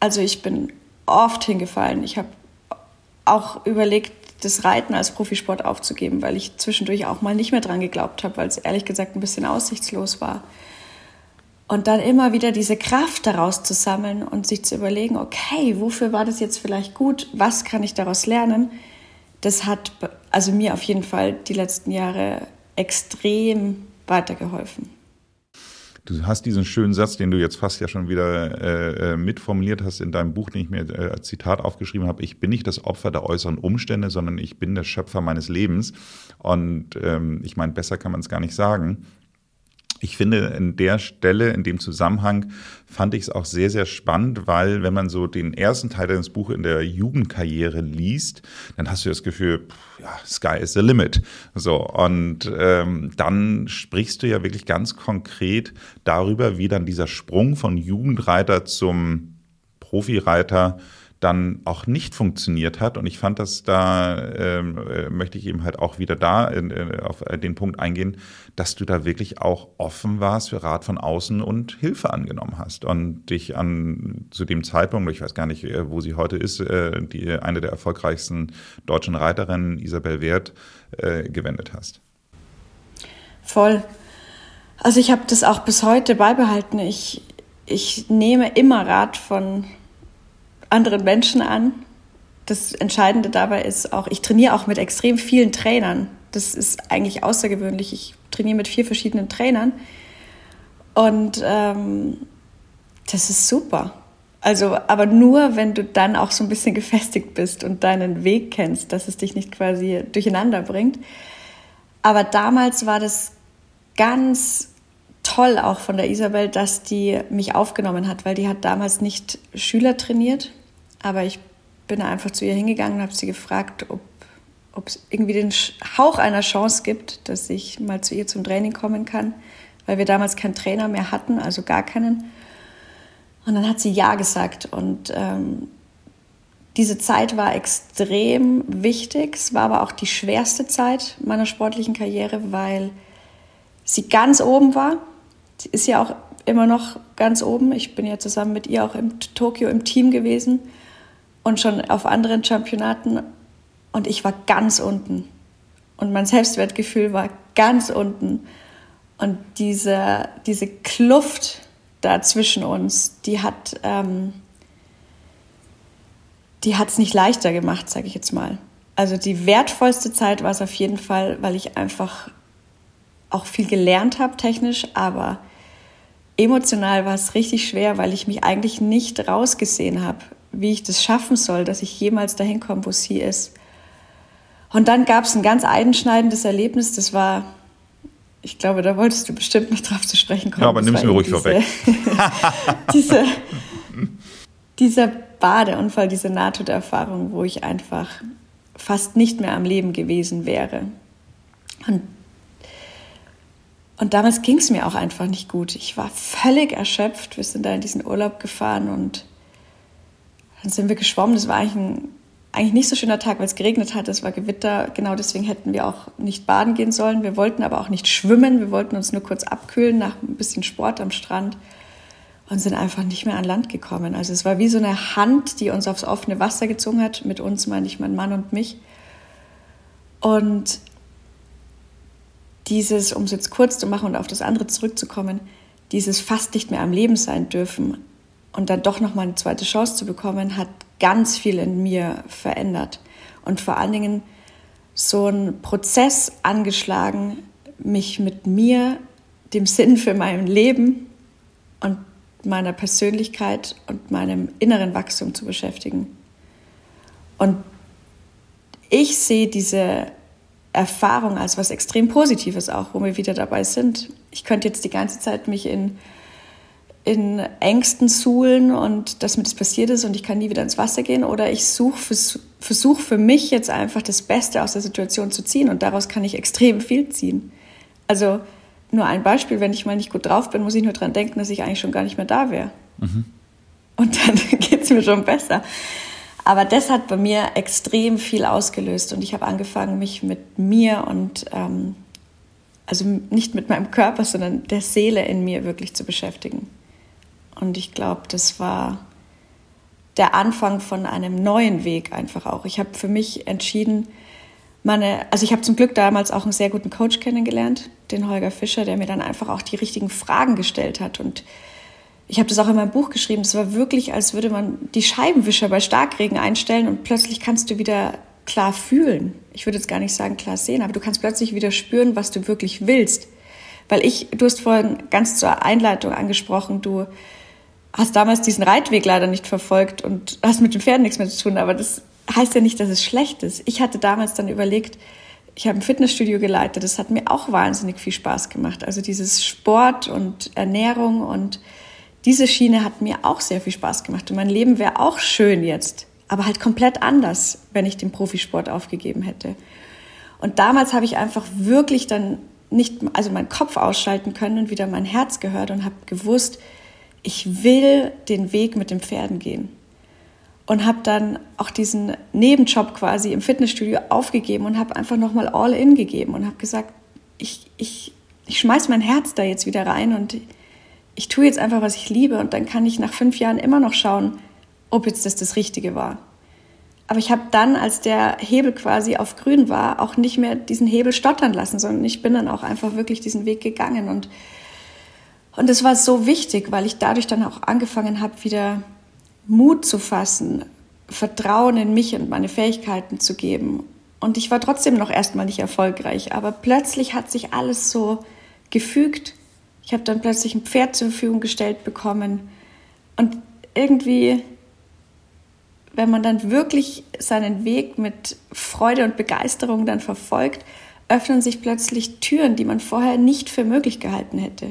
Also ich bin oft hingefallen. Ich habe auch überlegt, das Reiten als Profisport aufzugeben, weil ich zwischendurch auch mal nicht mehr dran geglaubt habe, weil es ehrlich gesagt ein bisschen aussichtslos war. Und dann immer wieder diese Kraft daraus zu sammeln und sich zu überlegen, okay, wofür war das jetzt vielleicht gut? Was kann ich daraus lernen? Das hat also mir auf jeden Fall die letzten Jahre extrem weitergeholfen. Du hast diesen schönen Satz, den du jetzt fast ja schon wieder äh, äh, mitformuliert hast in deinem Buch, den ich mir äh, als Zitat aufgeschrieben habe. Ich bin nicht das Opfer der äußeren Umstände, sondern ich bin der Schöpfer meines Lebens. Und ähm, ich meine, besser kann man es gar nicht sagen. Ich finde, in der Stelle, in dem Zusammenhang, fand ich es auch sehr, sehr spannend, weil wenn man so den ersten Teil deines Buches in der Jugendkarriere liest, dann hast du das Gefühl, ja, Sky is the limit. So, und ähm, dann sprichst du ja wirklich ganz konkret darüber, wie dann dieser Sprung von Jugendreiter zum Profireiter dann auch nicht funktioniert hat. Und ich fand das da, ähm, äh, möchte ich eben halt auch wieder da äh, auf den Punkt eingehen, dass du da wirklich auch offen warst für Rat von außen und Hilfe angenommen hast und dich an zu dem Zeitpunkt, ich weiß gar nicht, äh, wo sie heute ist, äh, die eine der erfolgreichsten deutschen Reiterinnen, Isabel Wert, äh, gewendet hast. Voll. Also ich habe das auch bis heute beibehalten. Ich, ich nehme immer Rat von anderen Menschen an. Das Entscheidende dabei ist auch, ich trainiere auch mit extrem vielen Trainern. Das ist eigentlich außergewöhnlich. Ich trainiere mit vier verschiedenen Trainern. Und ähm, das ist super. Also, aber nur, wenn du dann auch so ein bisschen gefestigt bist und deinen Weg kennst, dass es dich nicht quasi durcheinander bringt. Aber damals war das ganz toll auch von der Isabel, dass die mich aufgenommen hat, weil die hat damals nicht Schüler trainiert, aber ich bin einfach zu ihr hingegangen und habe sie gefragt, ob ob es irgendwie den Hauch einer Chance gibt, dass ich mal zu ihr zum Training kommen kann, weil wir damals keinen Trainer mehr hatten, also gar keinen. Und dann hat sie Ja gesagt und ähm, diese Zeit war extrem wichtig. Es war aber auch die schwerste Zeit meiner sportlichen Karriere, weil sie ganz oben war. Sie ist ja auch immer noch ganz oben. Ich bin ja zusammen mit ihr auch in Tokio im Team gewesen und schon auf anderen Championaten und ich war ganz unten. Und mein Selbstwertgefühl war ganz unten. Und diese, diese Kluft da zwischen uns, die hat ähm, es nicht leichter gemacht, sage ich jetzt mal. Also die wertvollste Zeit war es auf jeden Fall, weil ich einfach auch viel gelernt habe technisch, aber emotional war es richtig schwer, weil ich mich eigentlich nicht rausgesehen habe wie ich das schaffen soll, dass ich jemals dahin komme, wo sie ist. Und dann gab es ein ganz einschneidendes Erlebnis, das war, ich glaube, da wolltest du bestimmt noch drauf zu sprechen kommen. Ja, aber nimm es mir ruhig diese, vorweg. diese, dieser Badeunfall, diese Nahtoderfahrung, wo ich einfach fast nicht mehr am Leben gewesen wäre. Und, und damals ging es mir auch einfach nicht gut. Ich war völlig erschöpft. Wir sind da in diesen Urlaub gefahren und dann sind wir geschwommen. Das war eigentlich ein eigentlich nicht so schöner Tag, weil es geregnet hat. Es war Gewitter. Genau deswegen hätten wir auch nicht baden gehen sollen. Wir wollten aber auch nicht schwimmen. Wir wollten uns nur kurz abkühlen nach ein bisschen Sport am Strand und sind einfach nicht mehr an Land gekommen. Also es war wie so eine Hand, die uns aufs offene Wasser gezogen hat. Mit uns meine ich mein Mann und mich. Und dieses, um es jetzt kurz zu machen und auf das andere zurückzukommen, dieses fast nicht mehr am Leben sein dürfen, und dann doch noch mal eine zweite Chance zu bekommen, hat ganz viel in mir verändert. Und vor allen Dingen so ein Prozess angeschlagen, mich mit mir, dem Sinn für mein Leben und meiner Persönlichkeit und meinem inneren Wachstum zu beschäftigen. Und ich sehe diese Erfahrung als was extrem Positives auch, wo wir wieder dabei sind. Ich könnte jetzt die ganze Zeit mich in in Ängsten suhlen und dass mir das passiert ist und ich kann nie wieder ins Wasser gehen oder ich versuche für mich jetzt einfach das Beste aus der Situation zu ziehen und daraus kann ich extrem viel ziehen. Also nur ein Beispiel, wenn ich mal nicht gut drauf bin, muss ich nur daran denken, dass ich eigentlich schon gar nicht mehr da wäre. Mhm. Und dann geht es mir schon besser. Aber das hat bei mir extrem viel ausgelöst und ich habe angefangen, mich mit mir und ähm, also nicht mit meinem Körper, sondern der Seele in mir wirklich zu beschäftigen. Und ich glaube, das war der Anfang von einem neuen Weg einfach auch. Ich habe für mich entschieden, meine, also ich habe zum Glück damals auch einen sehr guten Coach kennengelernt, den Holger Fischer, der mir dann einfach auch die richtigen Fragen gestellt hat. Und ich habe das auch in meinem Buch geschrieben. Es war wirklich, als würde man die Scheibenwischer bei Starkregen einstellen und plötzlich kannst du wieder klar fühlen. Ich würde jetzt gar nicht sagen klar sehen, aber du kannst plötzlich wieder spüren, was du wirklich willst. Weil ich, du hast vorhin ganz zur Einleitung angesprochen, du hast damals diesen Reitweg leider nicht verfolgt und hast mit den Pferden nichts mehr zu tun, aber das heißt ja nicht, dass es schlecht ist. Ich hatte damals dann überlegt, ich habe ein Fitnessstudio geleitet, das hat mir auch wahnsinnig viel Spaß gemacht. Also dieses Sport und Ernährung und diese Schiene hat mir auch sehr viel Spaß gemacht. Und mein Leben wäre auch schön jetzt, aber halt komplett anders, wenn ich den Profisport aufgegeben hätte. Und damals habe ich einfach wirklich dann nicht, also meinen Kopf ausschalten können und wieder mein Herz gehört und habe gewusst, ich will den Weg mit den Pferden gehen. Und habe dann auch diesen Nebenjob quasi im Fitnessstudio aufgegeben und habe einfach nochmal all in gegeben und habe gesagt, ich, ich, ich schmeiß mein Herz da jetzt wieder rein und ich tue jetzt einfach, was ich liebe und dann kann ich nach fünf Jahren immer noch schauen, ob jetzt das das Richtige war. Aber ich habe dann, als der Hebel quasi auf grün war, auch nicht mehr diesen Hebel stottern lassen, sondern ich bin dann auch einfach wirklich diesen Weg gegangen und und es war so wichtig, weil ich dadurch dann auch angefangen habe, wieder Mut zu fassen, Vertrauen in mich und meine Fähigkeiten zu geben. Und ich war trotzdem noch erstmal nicht erfolgreich, aber plötzlich hat sich alles so gefügt. Ich habe dann plötzlich ein Pferd zur Verfügung gestellt bekommen. Und irgendwie, wenn man dann wirklich seinen Weg mit Freude und Begeisterung dann verfolgt, öffnen sich plötzlich Türen, die man vorher nicht für möglich gehalten hätte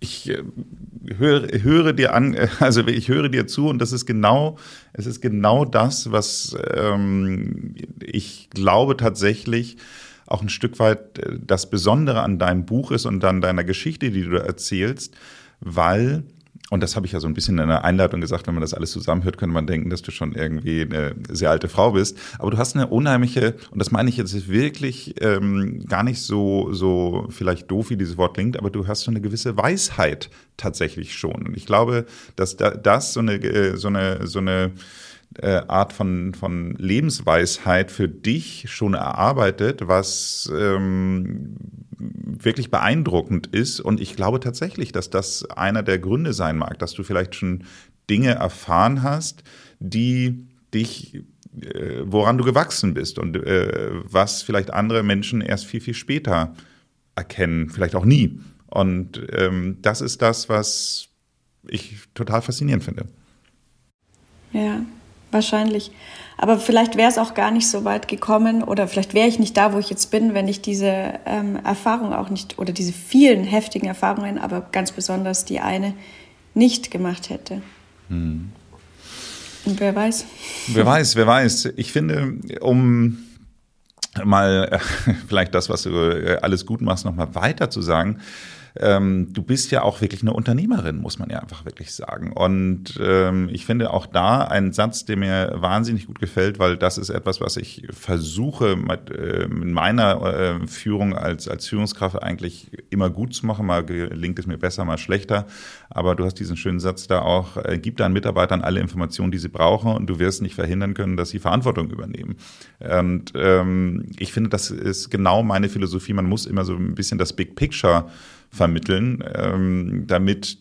ich äh, höre, höre dir an, äh, also ich höre dir zu und das ist genau, es ist genau das, was ähm, ich glaube tatsächlich auch ein Stück weit äh, das Besondere an deinem Buch ist und an deiner Geschichte, die du erzählst, weil und das habe ich ja so ein bisschen in der Einleitung gesagt, wenn man das alles zusammenhört, könnte man denken, dass du schon irgendwie eine sehr alte Frau bist. Aber du hast eine unheimliche, und das meine ich jetzt wirklich ähm, gar nicht so, so vielleicht doof, wie dieses Wort klingt, aber du hast so eine gewisse Weisheit tatsächlich schon. Und ich glaube, dass da, das so eine, äh, so eine, so eine äh, Art von, von Lebensweisheit für dich schon erarbeitet, was ähm, wirklich beeindruckend ist. Und ich glaube tatsächlich, dass das einer der Gründe sein mag, dass du vielleicht schon Dinge erfahren hast, die dich, äh, woran du gewachsen bist und äh, was vielleicht andere Menschen erst viel, viel später erkennen, vielleicht auch nie. Und ähm, das ist das, was ich total faszinierend finde. Ja, wahrscheinlich. Aber vielleicht wäre es auch gar nicht so weit gekommen oder vielleicht wäre ich nicht da, wo ich jetzt bin, wenn ich diese ähm, Erfahrung auch nicht oder diese vielen heftigen Erfahrungen, aber ganz besonders die eine nicht gemacht hätte. Hm. Und wer weiß. Wer weiß, wer weiß. Ich finde, um mal äh, vielleicht das, was du äh, alles gut machst, nochmal weiter zu sagen, ähm, du bist ja auch wirklich eine Unternehmerin, muss man ja einfach wirklich sagen. Und ähm, ich finde auch da einen Satz, der mir wahnsinnig gut gefällt, weil das ist etwas, was ich versuche mit, äh, in meiner äh, Führung als, als Führungskraft eigentlich immer gut zu machen. Mal gelingt es mir besser, mal schlechter. Aber du hast diesen schönen Satz da auch, äh, gib deinen Mitarbeitern alle Informationen, die sie brauchen und du wirst nicht verhindern können, dass sie Verantwortung übernehmen. Und ähm, ich finde, das ist genau meine Philosophie. Man muss immer so ein bisschen das Big Picture vermitteln, ähm, damit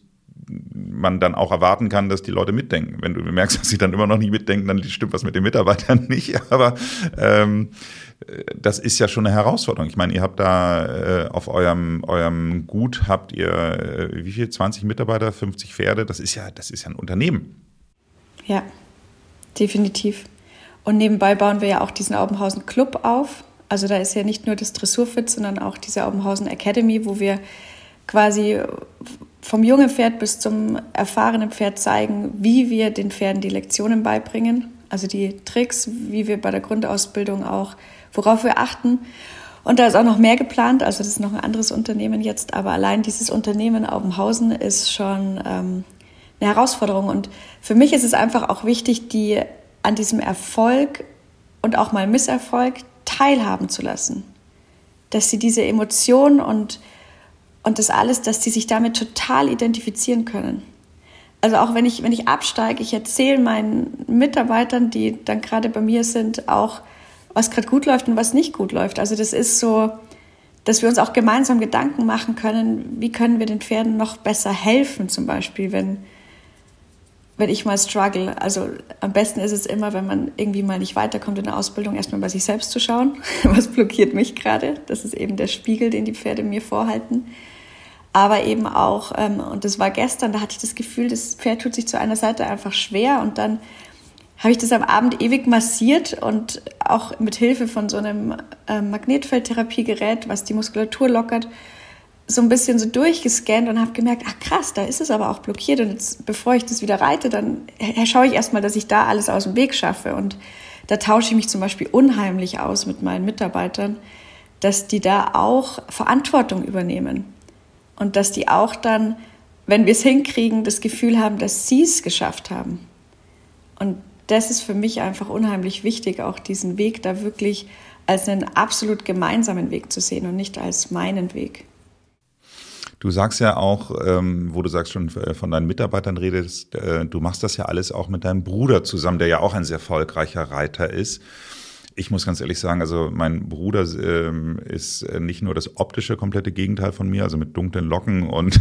man dann auch erwarten kann, dass die Leute mitdenken. Wenn du merkst, dass sie dann immer noch nicht mitdenken, dann stimmt was mit den Mitarbeitern nicht. Aber ähm, das ist ja schon eine Herausforderung. Ich meine, ihr habt da äh, auf eurem, eurem Gut habt ihr äh, wie viel? 20 Mitarbeiter, 50 Pferde. Das ist ja, das ist ja ein Unternehmen. Ja, definitiv. Und nebenbei bauen wir ja auch diesen Aubenhausen Club auf. Also da ist ja nicht nur das Dressurfit, sondern auch diese Aubenhausen Academy, wo wir quasi vom jungen Pferd bis zum erfahrenen Pferd zeigen, wie wir den Pferden die Lektionen beibringen, also die Tricks, wie wir bei der Grundausbildung auch, worauf wir achten. Und da ist auch noch mehr geplant, also das ist noch ein anderes Unternehmen jetzt, aber allein dieses Unternehmen Aubenhausen ist schon ähm, eine Herausforderung. Und für mich ist es einfach auch wichtig, die an diesem Erfolg und auch mal Misserfolg teilhaben zu lassen. Dass sie diese Emotionen und und das alles, dass die sich damit total identifizieren können. Also auch wenn ich, wenn ich absteige, ich erzähle meinen Mitarbeitern, die dann gerade bei mir sind, auch, was gerade gut läuft und was nicht gut läuft. Also das ist so, dass wir uns auch gemeinsam Gedanken machen können, wie können wir den Pferden noch besser helfen, zum Beispiel, wenn, wenn ich mal struggle. Also am besten ist es immer, wenn man irgendwie mal nicht weiterkommt in der Ausbildung, erstmal bei sich selbst zu schauen, was blockiert mich gerade. Das ist eben der Spiegel, den die Pferde mir vorhalten. Aber eben auch, ähm, und das war gestern, da hatte ich das Gefühl, das Pferd tut sich zu einer Seite einfach schwer und dann habe ich das am Abend ewig massiert und auch mit Hilfe von so einem äh, Magnetfeldtherapiegerät, was die Muskulatur lockert, so ein bisschen so durchgescannt und habe gemerkt, ach krass, da ist es aber auch blockiert. Und jetzt, bevor ich das wieder reite, dann schaue ich erstmal, dass ich da alles aus dem Weg schaffe. Und da tausche ich mich zum Beispiel unheimlich aus mit meinen Mitarbeitern, dass die da auch Verantwortung übernehmen. Und dass die auch dann, wenn wir es hinkriegen, das Gefühl haben, dass sie es geschafft haben. Und das ist für mich einfach unheimlich wichtig, auch diesen Weg da wirklich als einen absolut gemeinsamen Weg zu sehen und nicht als meinen Weg. Du sagst ja auch, ähm, wo du sagst schon äh, von deinen Mitarbeitern redest, äh, du machst das ja alles auch mit deinem Bruder zusammen, der ja auch ein sehr erfolgreicher Reiter ist. Ich muss ganz ehrlich sagen, also mein Bruder ähm, ist äh, nicht nur das optische komplette Gegenteil von mir, also mit dunklen Locken und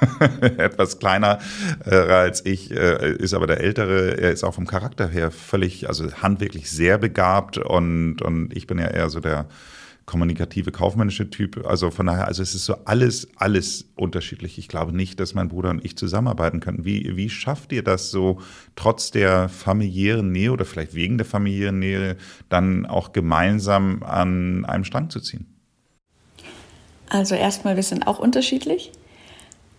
etwas kleiner äh, als ich, äh, ist aber der Ältere. Er ist auch vom Charakter her völlig, also handwerklich sehr begabt und, und ich bin ja eher so der kommunikative, kaufmännische Typ. Also von daher, also es ist so alles, alles unterschiedlich. Ich glaube nicht, dass mein Bruder und ich zusammenarbeiten können. Wie, wie schafft ihr das so, trotz der familiären Nähe oder vielleicht wegen der familiären Nähe, dann auch gemeinsam an einem Strang zu ziehen? Also erstmal, wir sind auch unterschiedlich,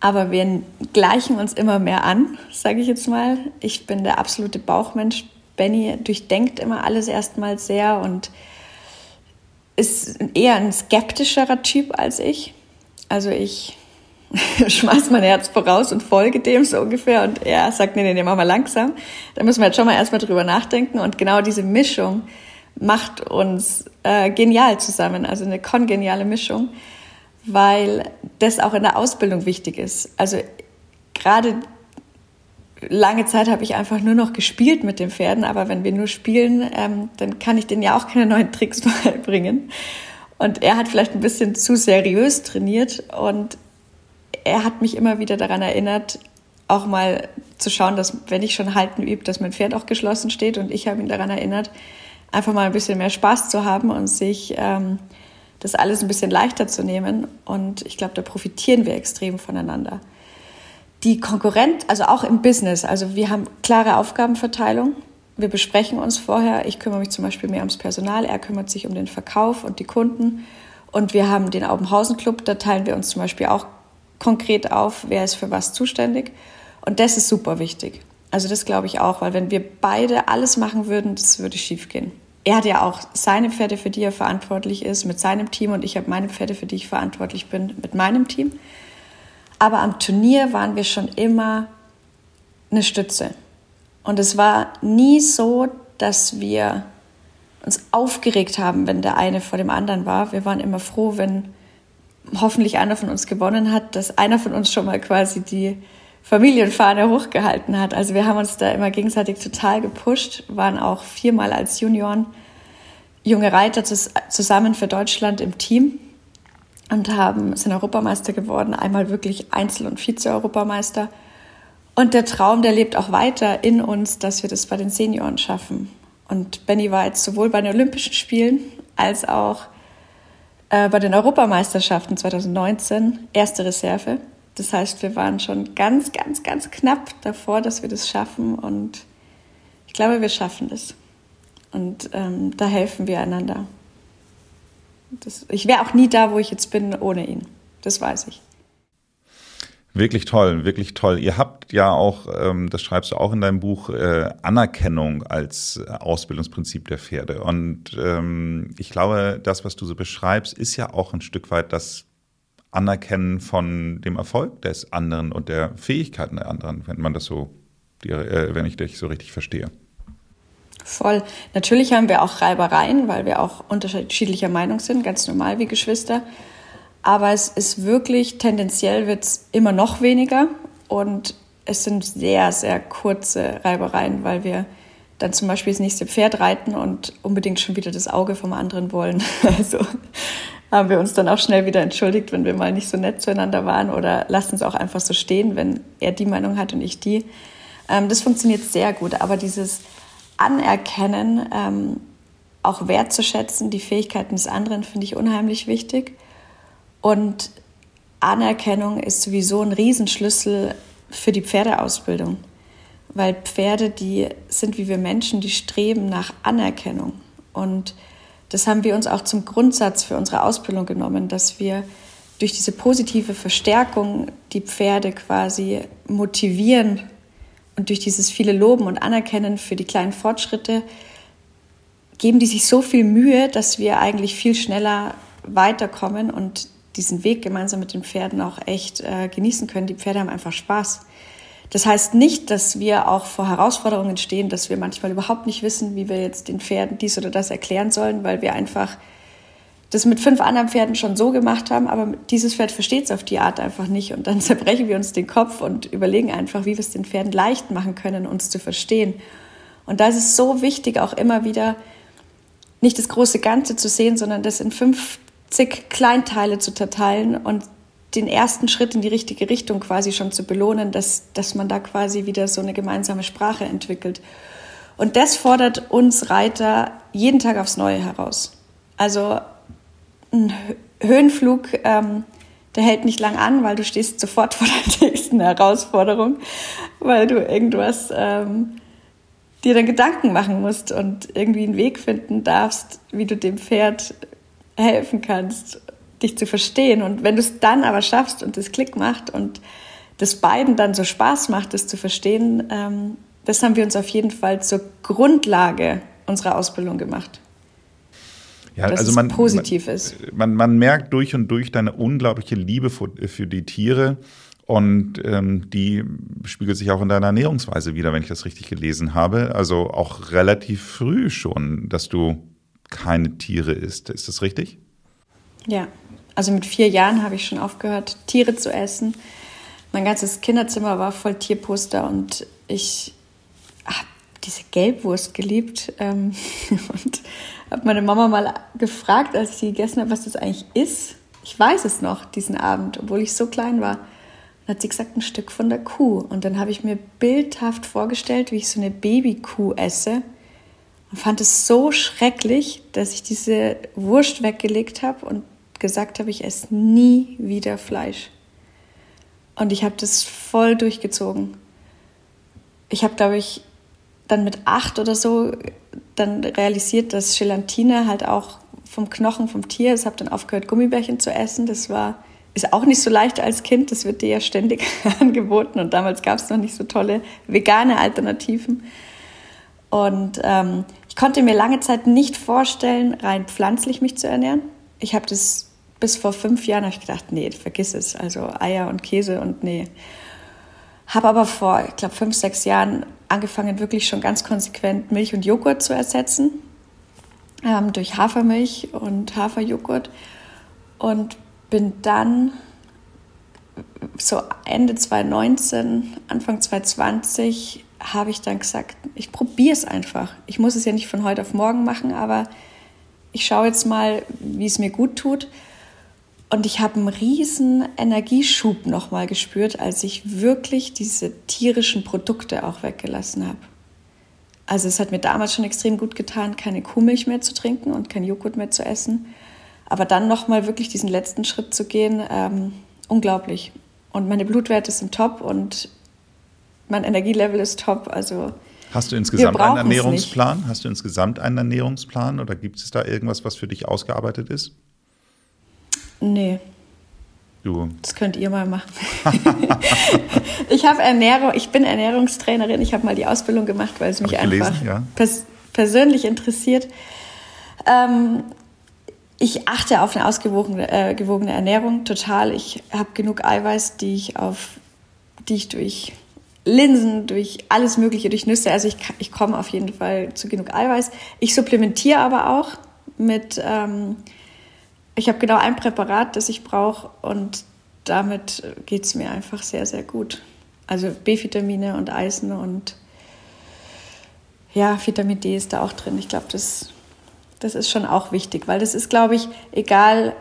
aber wir gleichen uns immer mehr an, sage ich jetzt mal. Ich bin der absolute Bauchmensch. Benny durchdenkt immer alles erstmal sehr und ist eher ein skeptischerer Typ als ich. Also ich schmeiß mein Herz voraus und folge dem so ungefähr und er sagt, nee, nee, nee, mach mal langsam. Da müssen wir jetzt schon mal erstmal drüber nachdenken und genau diese Mischung macht uns äh, genial zusammen, also eine kongeniale Mischung, weil das auch in der Ausbildung wichtig ist. Also gerade lange Zeit habe ich einfach nur noch gespielt mit den Pferden, aber wenn wir nur spielen, ähm, dann kann ich denen ja auch keine neuen Tricks beibringen. Und er hat vielleicht ein bisschen zu seriös trainiert und er hat mich immer wieder daran erinnert, auch mal zu schauen, dass wenn ich schon halten übe, dass mein Pferd auch geschlossen steht und ich habe ihn daran erinnert, einfach mal ein bisschen mehr Spaß zu haben und sich ähm, das alles ein bisschen leichter zu nehmen. Und ich glaube, da profitieren wir extrem voneinander die Konkurrent, also auch im Business, also wir haben klare Aufgabenverteilung. Wir besprechen uns vorher. Ich kümmere mich zum Beispiel mehr ums Personal, er kümmert sich um den Verkauf und die Kunden. Und wir haben den Aubenhausen Club, da teilen wir uns zum Beispiel auch konkret auf, wer ist für was zuständig. Und das ist super wichtig. Also das glaube ich auch, weil wenn wir beide alles machen würden, das würde schief gehen. Er hat ja auch seine Pferde, für die er verantwortlich ist, mit seinem Team und ich habe meine Pferde, für die ich verantwortlich bin, mit meinem Team. Aber am Turnier waren wir schon immer eine Stütze. Und es war nie so, dass wir uns aufgeregt haben, wenn der eine vor dem anderen war. Wir waren immer froh, wenn hoffentlich einer von uns gewonnen hat, dass einer von uns schon mal quasi die Familienfahne hochgehalten hat. Also wir haben uns da immer gegenseitig total gepusht, waren auch viermal als Junioren junge Reiter zusammen für Deutschland im Team und haben, sind Europameister geworden, einmal wirklich Einzel- und Vize-Europameister. Und der Traum, der lebt auch weiter in uns, dass wir das bei den Senioren schaffen. Und Benny war jetzt sowohl bei den Olympischen Spielen als auch äh, bei den Europameisterschaften 2019 erste Reserve. Das heißt, wir waren schon ganz, ganz, ganz knapp davor, dass wir das schaffen. Und ich glaube, wir schaffen das. Und ähm, da helfen wir einander. Das, ich wäre auch nie da, wo ich jetzt bin, ohne ihn. Das weiß ich. Wirklich toll, wirklich toll. Ihr habt ja auch, ähm, das schreibst du auch in deinem Buch, äh, Anerkennung als Ausbildungsprinzip der Pferde. Und ähm, ich glaube, das, was du so beschreibst, ist ja auch ein Stück weit das Anerkennen von dem Erfolg des anderen und der Fähigkeiten der anderen, wenn man das so, äh, wenn ich dich so richtig verstehe. Voll. Natürlich haben wir auch Reibereien, weil wir auch unterschiedlicher Meinung sind, ganz normal wie Geschwister. Aber es ist wirklich, tendenziell wird es immer noch weniger und es sind sehr, sehr kurze Reibereien, weil wir dann zum Beispiel das nächste Pferd reiten und unbedingt schon wieder das Auge vom anderen wollen. Also haben wir uns dann auch schnell wieder entschuldigt, wenn wir mal nicht so nett zueinander waren oder lassen es auch einfach so stehen, wenn er die Meinung hat und ich die. Ähm, das funktioniert sehr gut, aber dieses Anerkennen, ähm, auch wertzuschätzen, die Fähigkeiten des anderen, finde ich unheimlich wichtig. Und Anerkennung ist sowieso ein Riesenschlüssel für die Pferdeausbildung, weil Pferde, die sind wie wir Menschen, die streben nach Anerkennung. Und das haben wir uns auch zum Grundsatz für unsere Ausbildung genommen, dass wir durch diese positive Verstärkung die Pferde quasi motivieren und durch dieses viele Loben und Anerkennen für die kleinen Fortschritte geben die sich so viel Mühe, dass wir eigentlich viel schneller weiterkommen und diesen Weg gemeinsam mit den Pferden auch echt äh, genießen können. Die Pferde haben einfach Spaß. Das heißt nicht, dass wir auch vor Herausforderungen stehen, dass wir manchmal überhaupt nicht wissen, wie wir jetzt den Pferden dies oder das erklären sollen, weil wir einfach das mit fünf anderen Pferden schon so gemacht haben, aber dieses Pferd versteht es auf die Art einfach nicht. Und dann zerbrechen wir uns den Kopf und überlegen einfach, wie wir es den Pferden leicht machen können, uns zu verstehen. Und da ist es so wichtig, auch immer wieder nicht das große Ganze zu sehen, sondern das in 50 Kleinteile zu zerteilen und den ersten Schritt in die richtige Richtung quasi schon zu belohnen, dass, dass man da quasi wieder so eine gemeinsame Sprache entwickelt. Und das fordert uns Reiter jeden Tag aufs Neue heraus. Also ein Höhenflug, ähm, der hält nicht lang an, weil du stehst sofort vor der nächsten Herausforderung, weil du irgendwas ähm, dir dann Gedanken machen musst und irgendwie einen Weg finden darfst, wie du dem Pferd helfen kannst, dich zu verstehen. Und wenn du es dann aber schaffst und es Klick macht und das beiden dann so Spaß macht, es zu verstehen, ähm, das haben wir uns auf jeden Fall zur Grundlage unserer Ausbildung gemacht. Ja, dass also man, positiv man, ist. Man, man merkt durch und durch deine unglaubliche Liebe für, für die Tiere. Und ähm, die spiegelt sich auch in deiner Ernährungsweise wieder, wenn ich das richtig gelesen habe. Also auch relativ früh schon, dass du keine Tiere isst. Ist das richtig? Ja, also mit vier Jahren habe ich schon aufgehört, Tiere zu essen. Mein ganzes Kinderzimmer war voll Tierposter und ich habe diese Gelbwurst geliebt ähm, und habe meine Mama mal gefragt, als ich sie gegessen habe, was das eigentlich ist. Ich weiß es noch, diesen Abend, obwohl ich so klein war. Dann hat sie gesagt, ein Stück von der Kuh. Und dann habe ich mir bildhaft vorgestellt, wie ich so eine Babykuh esse. Und fand es so schrecklich, dass ich diese Wurst weggelegt habe und gesagt habe, ich esse nie wieder Fleisch. Und ich habe das voll durchgezogen. Ich habe, glaube ich, dann mit acht oder so dann realisiert, dass Gelatine halt auch vom Knochen vom Tier ist. Habe dann aufgehört, Gummibärchen zu essen. Das war ist auch nicht so leicht als Kind, das wird dir ja ständig angeboten und damals gab es noch nicht so tolle vegane Alternativen. Und ähm, ich konnte mir lange Zeit nicht vorstellen, rein pflanzlich mich zu ernähren. Ich habe das bis vor fünf Jahren ich gedacht, nee, vergiss es. Also Eier und Käse und nee. Habe aber vor, ich glaube, fünf, sechs Jahren angefangen, wirklich schon ganz konsequent Milch und Joghurt zu ersetzen. Ähm, durch Hafermilch und Haferjoghurt. Und bin dann so Ende 2019, Anfang 2020 habe ich dann gesagt, ich probiere es einfach. Ich muss es ja nicht von heute auf morgen machen, aber ich schaue jetzt mal, wie es mir gut tut. Und ich habe einen riesen Energieschub nochmal gespürt, als ich wirklich diese tierischen Produkte auch weggelassen habe. Also es hat mir damals schon extrem gut getan, keine Kuhmilch mehr zu trinken und kein Joghurt mehr zu essen. Aber dann nochmal wirklich diesen letzten Schritt zu gehen, ähm, unglaublich. Und meine Blutwerte sind top und mein Energielevel ist top. Also Hast du insgesamt einen Ernährungsplan? Hast du insgesamt einen Ernährungsplan oder gibt es da irgendwas, was für dich ausgearbeitet ist? Nee. Du. Das könnt ihr mal machen. ich habe Ernährung, ich bin Ernährungstrainerin. Ich habe mal die Ausbildung gemacht, weil es mich einfach gelesen, ja. pers persönlich interessiert. Ähm, ich achte auf eine ausgewogene äh, gewogene Ernährung total. Ich habe genug Eiweiß, die ich auf, die ich durch Linsen, durch alles Mögliche, durch Nüsse, also ich, ich komme auf jeden Fall zu genug Eiweiß. Ich supplementiere aber auch mit, ähm, ich habe genau ein Präparat, das ich brauche und damit geht es mir einfach sehr, sehr gut. Also B-Vitamine und Eisen und ja, Vitamin D ist da auch drin. Ich glaube, das, das ist schon auch wichtig, weil das ist, glaube ich, egal,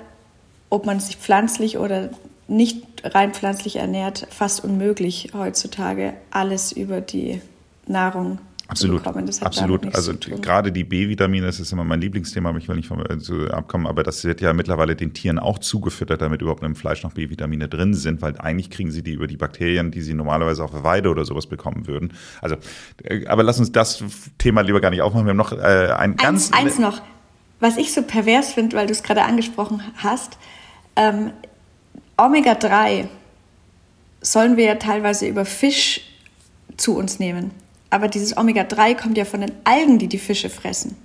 ob man sich pflanzlich oder nicht rein pflanzlich ernährt, fast unmöglich heutzutage alles über die Nahrung Absolut, absolut. Also gerade die B-Vitamine, das ist immer mein Lieblingsthema, ich will nicht vom, also abkommen, aber das wird ja mittlerweile den Tieren auch zugefüttert, damit überhaupt im Fleisch noch B-Vitamine drin sind, weil eigentlich kriegen sie die über die Bakterien, die sie normalerweise auf der Weide oder sowas bekommen würden. Also, äh, aber lass uns das Thema lieber gar nicht aufmachen. Wir haben noch äh, ein ganz eins, eins noch, was ich so pervers finde, weil du es gerade angesprochen hast. Ähm, Omega 3 sollen wir ja teilweise über Fisch zu uns nehmen. Aber dieses Omega-3 kommt ja von den Algen, die die Fische fressen.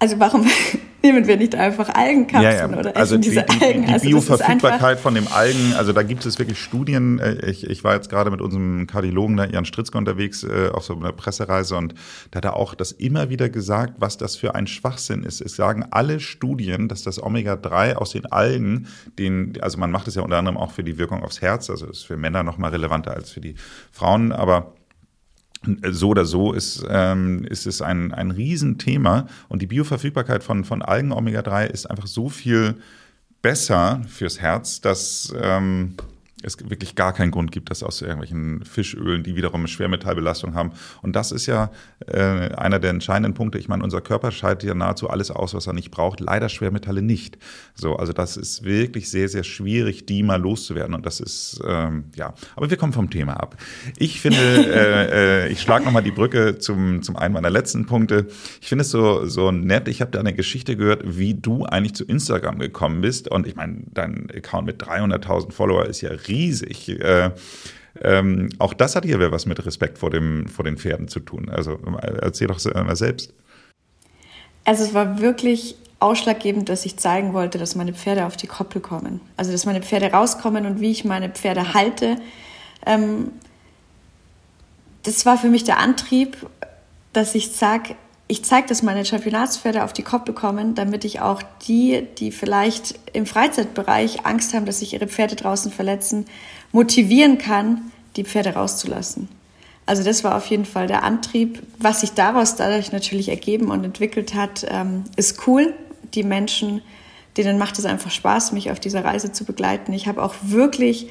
Also warum nehmen wir nicht einfach Algenkapseln ja, ja. oder also diese die, die, Algen? Die, also Bioverfügbarkeit von dem Algen, also da gibt es wirklich Studien. Äh, ich, ich war jetzt gerade mit unserem Kardiologen, da, Jan Stritzke, unterwegs äh, auf so einer Pressereise und da hat er auch das immer wieder gesagt, was das für ein Schwachsinn ist. Es sagen alle Studien, dass das Omega-3 aus den Algen, den, also man macht es ja unter anderem auch für die Wirkung aufs Herz, also ist für Männer noch mal relevanter als für die Frauen, aber so oder so ist, ähm, ist es ein, ein Riesenthema. Und die Bioverfügbarkeit von, von Algen Omega-3 ist einfach so viel besser fürs Herz, dass ähm, es wirklich gar keinen Grund gibt, dass aus irgendwelchen Fischölen, die wiederum eine Schwermetallbelastung haben. Und das ist ja äh, einer der entscheidenden Punkte. Ich meine, unser Körper scheidet ja nahezu alles aus, was er nicht braucht. Leider Schwermetalle nicht. So, also das ist wirklich sehr, sehr schwierig, die mal loszuwerden. Und das ist, ähm, ja, aber wir kommen vom Thema ab. Ich finde, äh, äh, ich schlage nochmal die Brücke zum, zum einen meiner letzten Punkte. Ich finde es so, so nett. Ich habe da eine Geschichte gehört, wie du eigentlich zu Instagram gekommen bist. Und ich meine, dein Account mit 300.000 Follower ist ja riesig. Äh, ähm, auch das hat ja was mit Respekt vor, dem, vor den Pferden zu tun. Also erzähl doch mal selbst. Also es war wirklich ausschlaggebend, dass ich zeigen wollte, dass meine Pferde auf die Koppel kommen. Also dass meine Pferde rauskommen und wie ich meine Pferde halte. Ähm, das war für mich der Antrieb, dass ich sage, ich zeige dass meine Championatspferde auf die Koppel kommen, damit ich auch die, die vielleicht im Freizeitbereich Angst haben, dass sich ihre Pferde draußen verletzen, motivieren kann, die Pferde rauszulassen. Also das war auf jeden Fall der Antrieb. Was sich daraus dadurch natürlich ergeben und entwickelt hat, ähm, ist cool. Die Menschen, denen macht es einfach Spaß, mich auf dieser Reise zu begleiten. Ich habe auch wirklich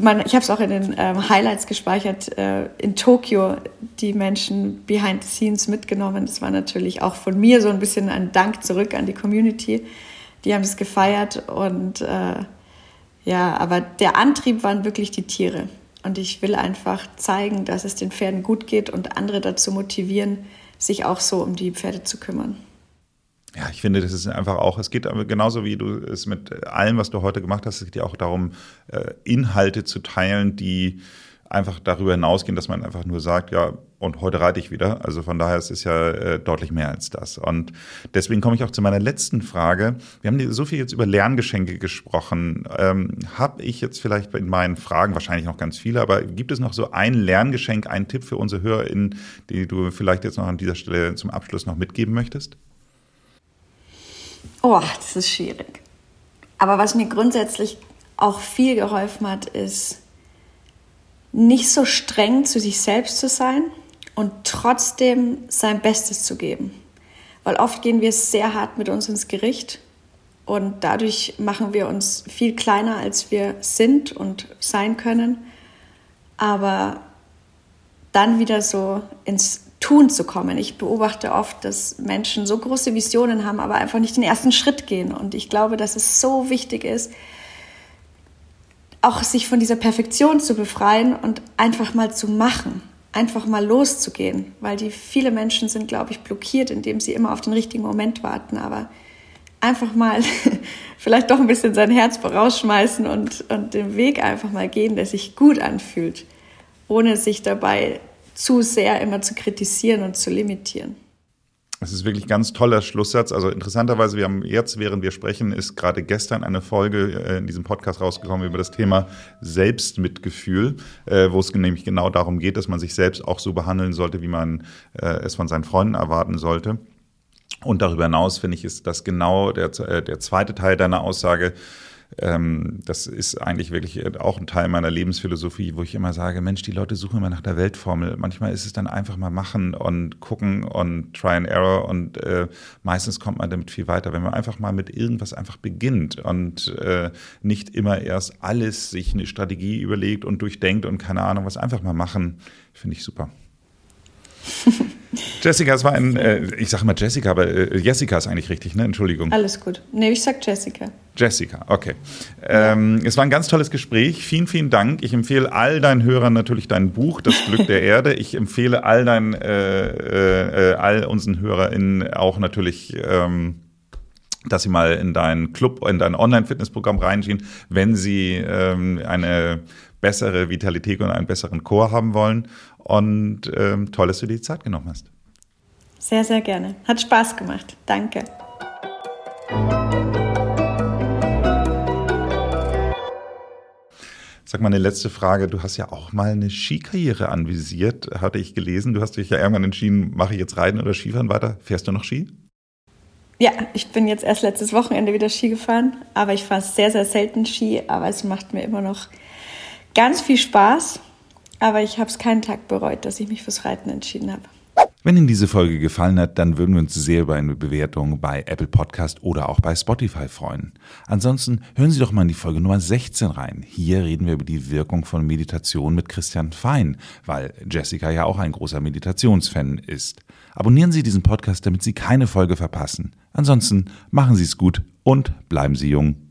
man, ich habe es auch in den ähm, Highlights gespeichert, äh, in Tokio die Menschen behind the scenes mitgenommen. Das war natürlich auch von mir so ein bisschen ein Dank zurück an die Community. Die haben es gefeiert und äh, ja, aber der Antrieb waren wirklich die Tiere. Und ich will einfach zeigen, dass es den Pferden gut geht und andere dazu motivieren, sich auch so um die Pferde zu kümmern. Ja, ich finde, das ist einfach auch, es geht genauso wie du es mit allem, was du heute gemacht hast, es geht ja auch darum, äh, Inhalte zu teilen, die einfach darüber hinausgehen, dass man einfach nur sagt, ja, und heute reite ich wieder. Also von daher ist es ja äh, deutlich mehr als das. Und deswegen komme ich auch zu meiner letzten Frage. Wir haben so viel jetzt über Lerngeschenke gesprochen. Ähm, Habe ich jetzt vielleicht in meinen Fragen, wahrscheinlich noch ganz viele, aber gibt es noch so ein Lerngeschenk, einen Tipp für unsere HörerInnen, die du vielleicht jetzt noch an dieser Stelle zum Abschluss noch mitgeben möchtest? Oh, das ist schwierig. Aber was mir grundsätzlich auch viel geholfen hat, ist, nicht so streng zu sich selbst zu sein und trotzdem sein Bestes zu geben. Weil oft gehen wir sehr hart mit uns ins Gericht und dadurch machen wir uns viel kleiner, als wir sind und sein können. Aber dann wieder so ins Tun zu kommen. Ich beobachte oft, dass Menschen so große Visionen haben, aber einfach nicht den ersten Schritt gehen. Und ich glaube, dass es so wichtig ist, auch sich von dieser Perfektion zu befreien und einfach mal zu machen, einfach mal loszugehen, weil die viele Menschen sind, glaube ich, blockiert, indem sie immer auf den richtigen Moment warten. Aber einfach mal vielleicht doch ein bisschen sein Herz vorausschmeißen und, und den Weg einfach mal gehen, der sich gut anfühlt, ohne sich dabei zu sehr immer zu kritisieren und zu limitieren. Es ist wirklich ein ganz toller Schlusssatz. Also interessanterweise, wir haben jetzt, während wir sprechen, ist gerade gestern eine Folge äh, in diesem Podcast rausgekommen über das Thema Selbstmitgefühl, äh, wo es nämlich genau darum geht, dass man sich selbst auch so behandeln sollte, wie man äh, es von seinen Freunden erwarten sollte. Und darüber hinaus finde ich, ist das genau der, der zweite Teil deiner Aussage, das ist eigentlich wirklich auch ein Teil meiner Lebensphilosophie, wo ich immer sage, Mensch, die Leute suchen immer nach der Weltformel. Manchmal ist es dann einfach mal machen und gucken und try and error und äh, meistens kommt man damit viel weiter, wenn man einfach mal mit irgendwas einfach beginnt und äh, nicht immer erst alles sich eine Strategie überlegt und durchdenkt und keine Ahnung was, einfach mal machen, finde ich super. Jessica, es war ein, äh, ich sage mal Jessica, aber äh, Jessica ist eigentlich richtig, ne? Entschuldigung. Alles gut. Nee, ich sag Jessica. Jessica, okay. Ähm, es war ein ganz tolles Gespräch. Vielen, vielen Dank. Ich empfehle all deinen Hörern natürlich dein Buch, Das Glück der Erde. Ich empfehle all deinen, äh, äh, all unseren HörerInnen auch natürlich, ähm, dass sie mal in deinen Club, in dein Online-Fitnessprogramm reinschieben, wenn sie ähm, eine bessere Vitalität und einen besseren Chor haben wollen. Und ähm, toll, dass du dir die Zeit genommen hast. Sehr, sehr gerne. Hat Spaß gemacht. Danke. Sag mal eine letzte Frage. Du hast ja auch mal eine Skikarriere anvisiert, hatte ich gelesen. Du hast dich ja irgendwann entschieden, mache ich jetzt Reiten oder Skifahren weiter? Fährst du noch Ski? Ja, ich bin jetzt erst letztes Wochenende wieder Ski gefahren, aber ich fahre sehr, sehr selten Ski, aber es macht mir immer noch ganz viel Spaß. Aber ich habe es keinen Tag bereut, dass ich mich fürs Reiten entschieden habe. Wenn Ihnen diese Folge gefallen hat, dann würden wir uns sehr über eine Bewertung bei Apple Podcast oder auch bei Spotify freuen. Ansonsten hören Sie doch mal in die Folge Nummer 16 rein. Hier reden wir über die Wirkung von Meditation mit Christian Fein, weil Jessica ja auch ein großer Meditationsfan ist. Abonnieren Sie diesen Podcast, damit Sie keine Folge verpassen. Ansonsten machen Sie es gut und bleiben Sie jung.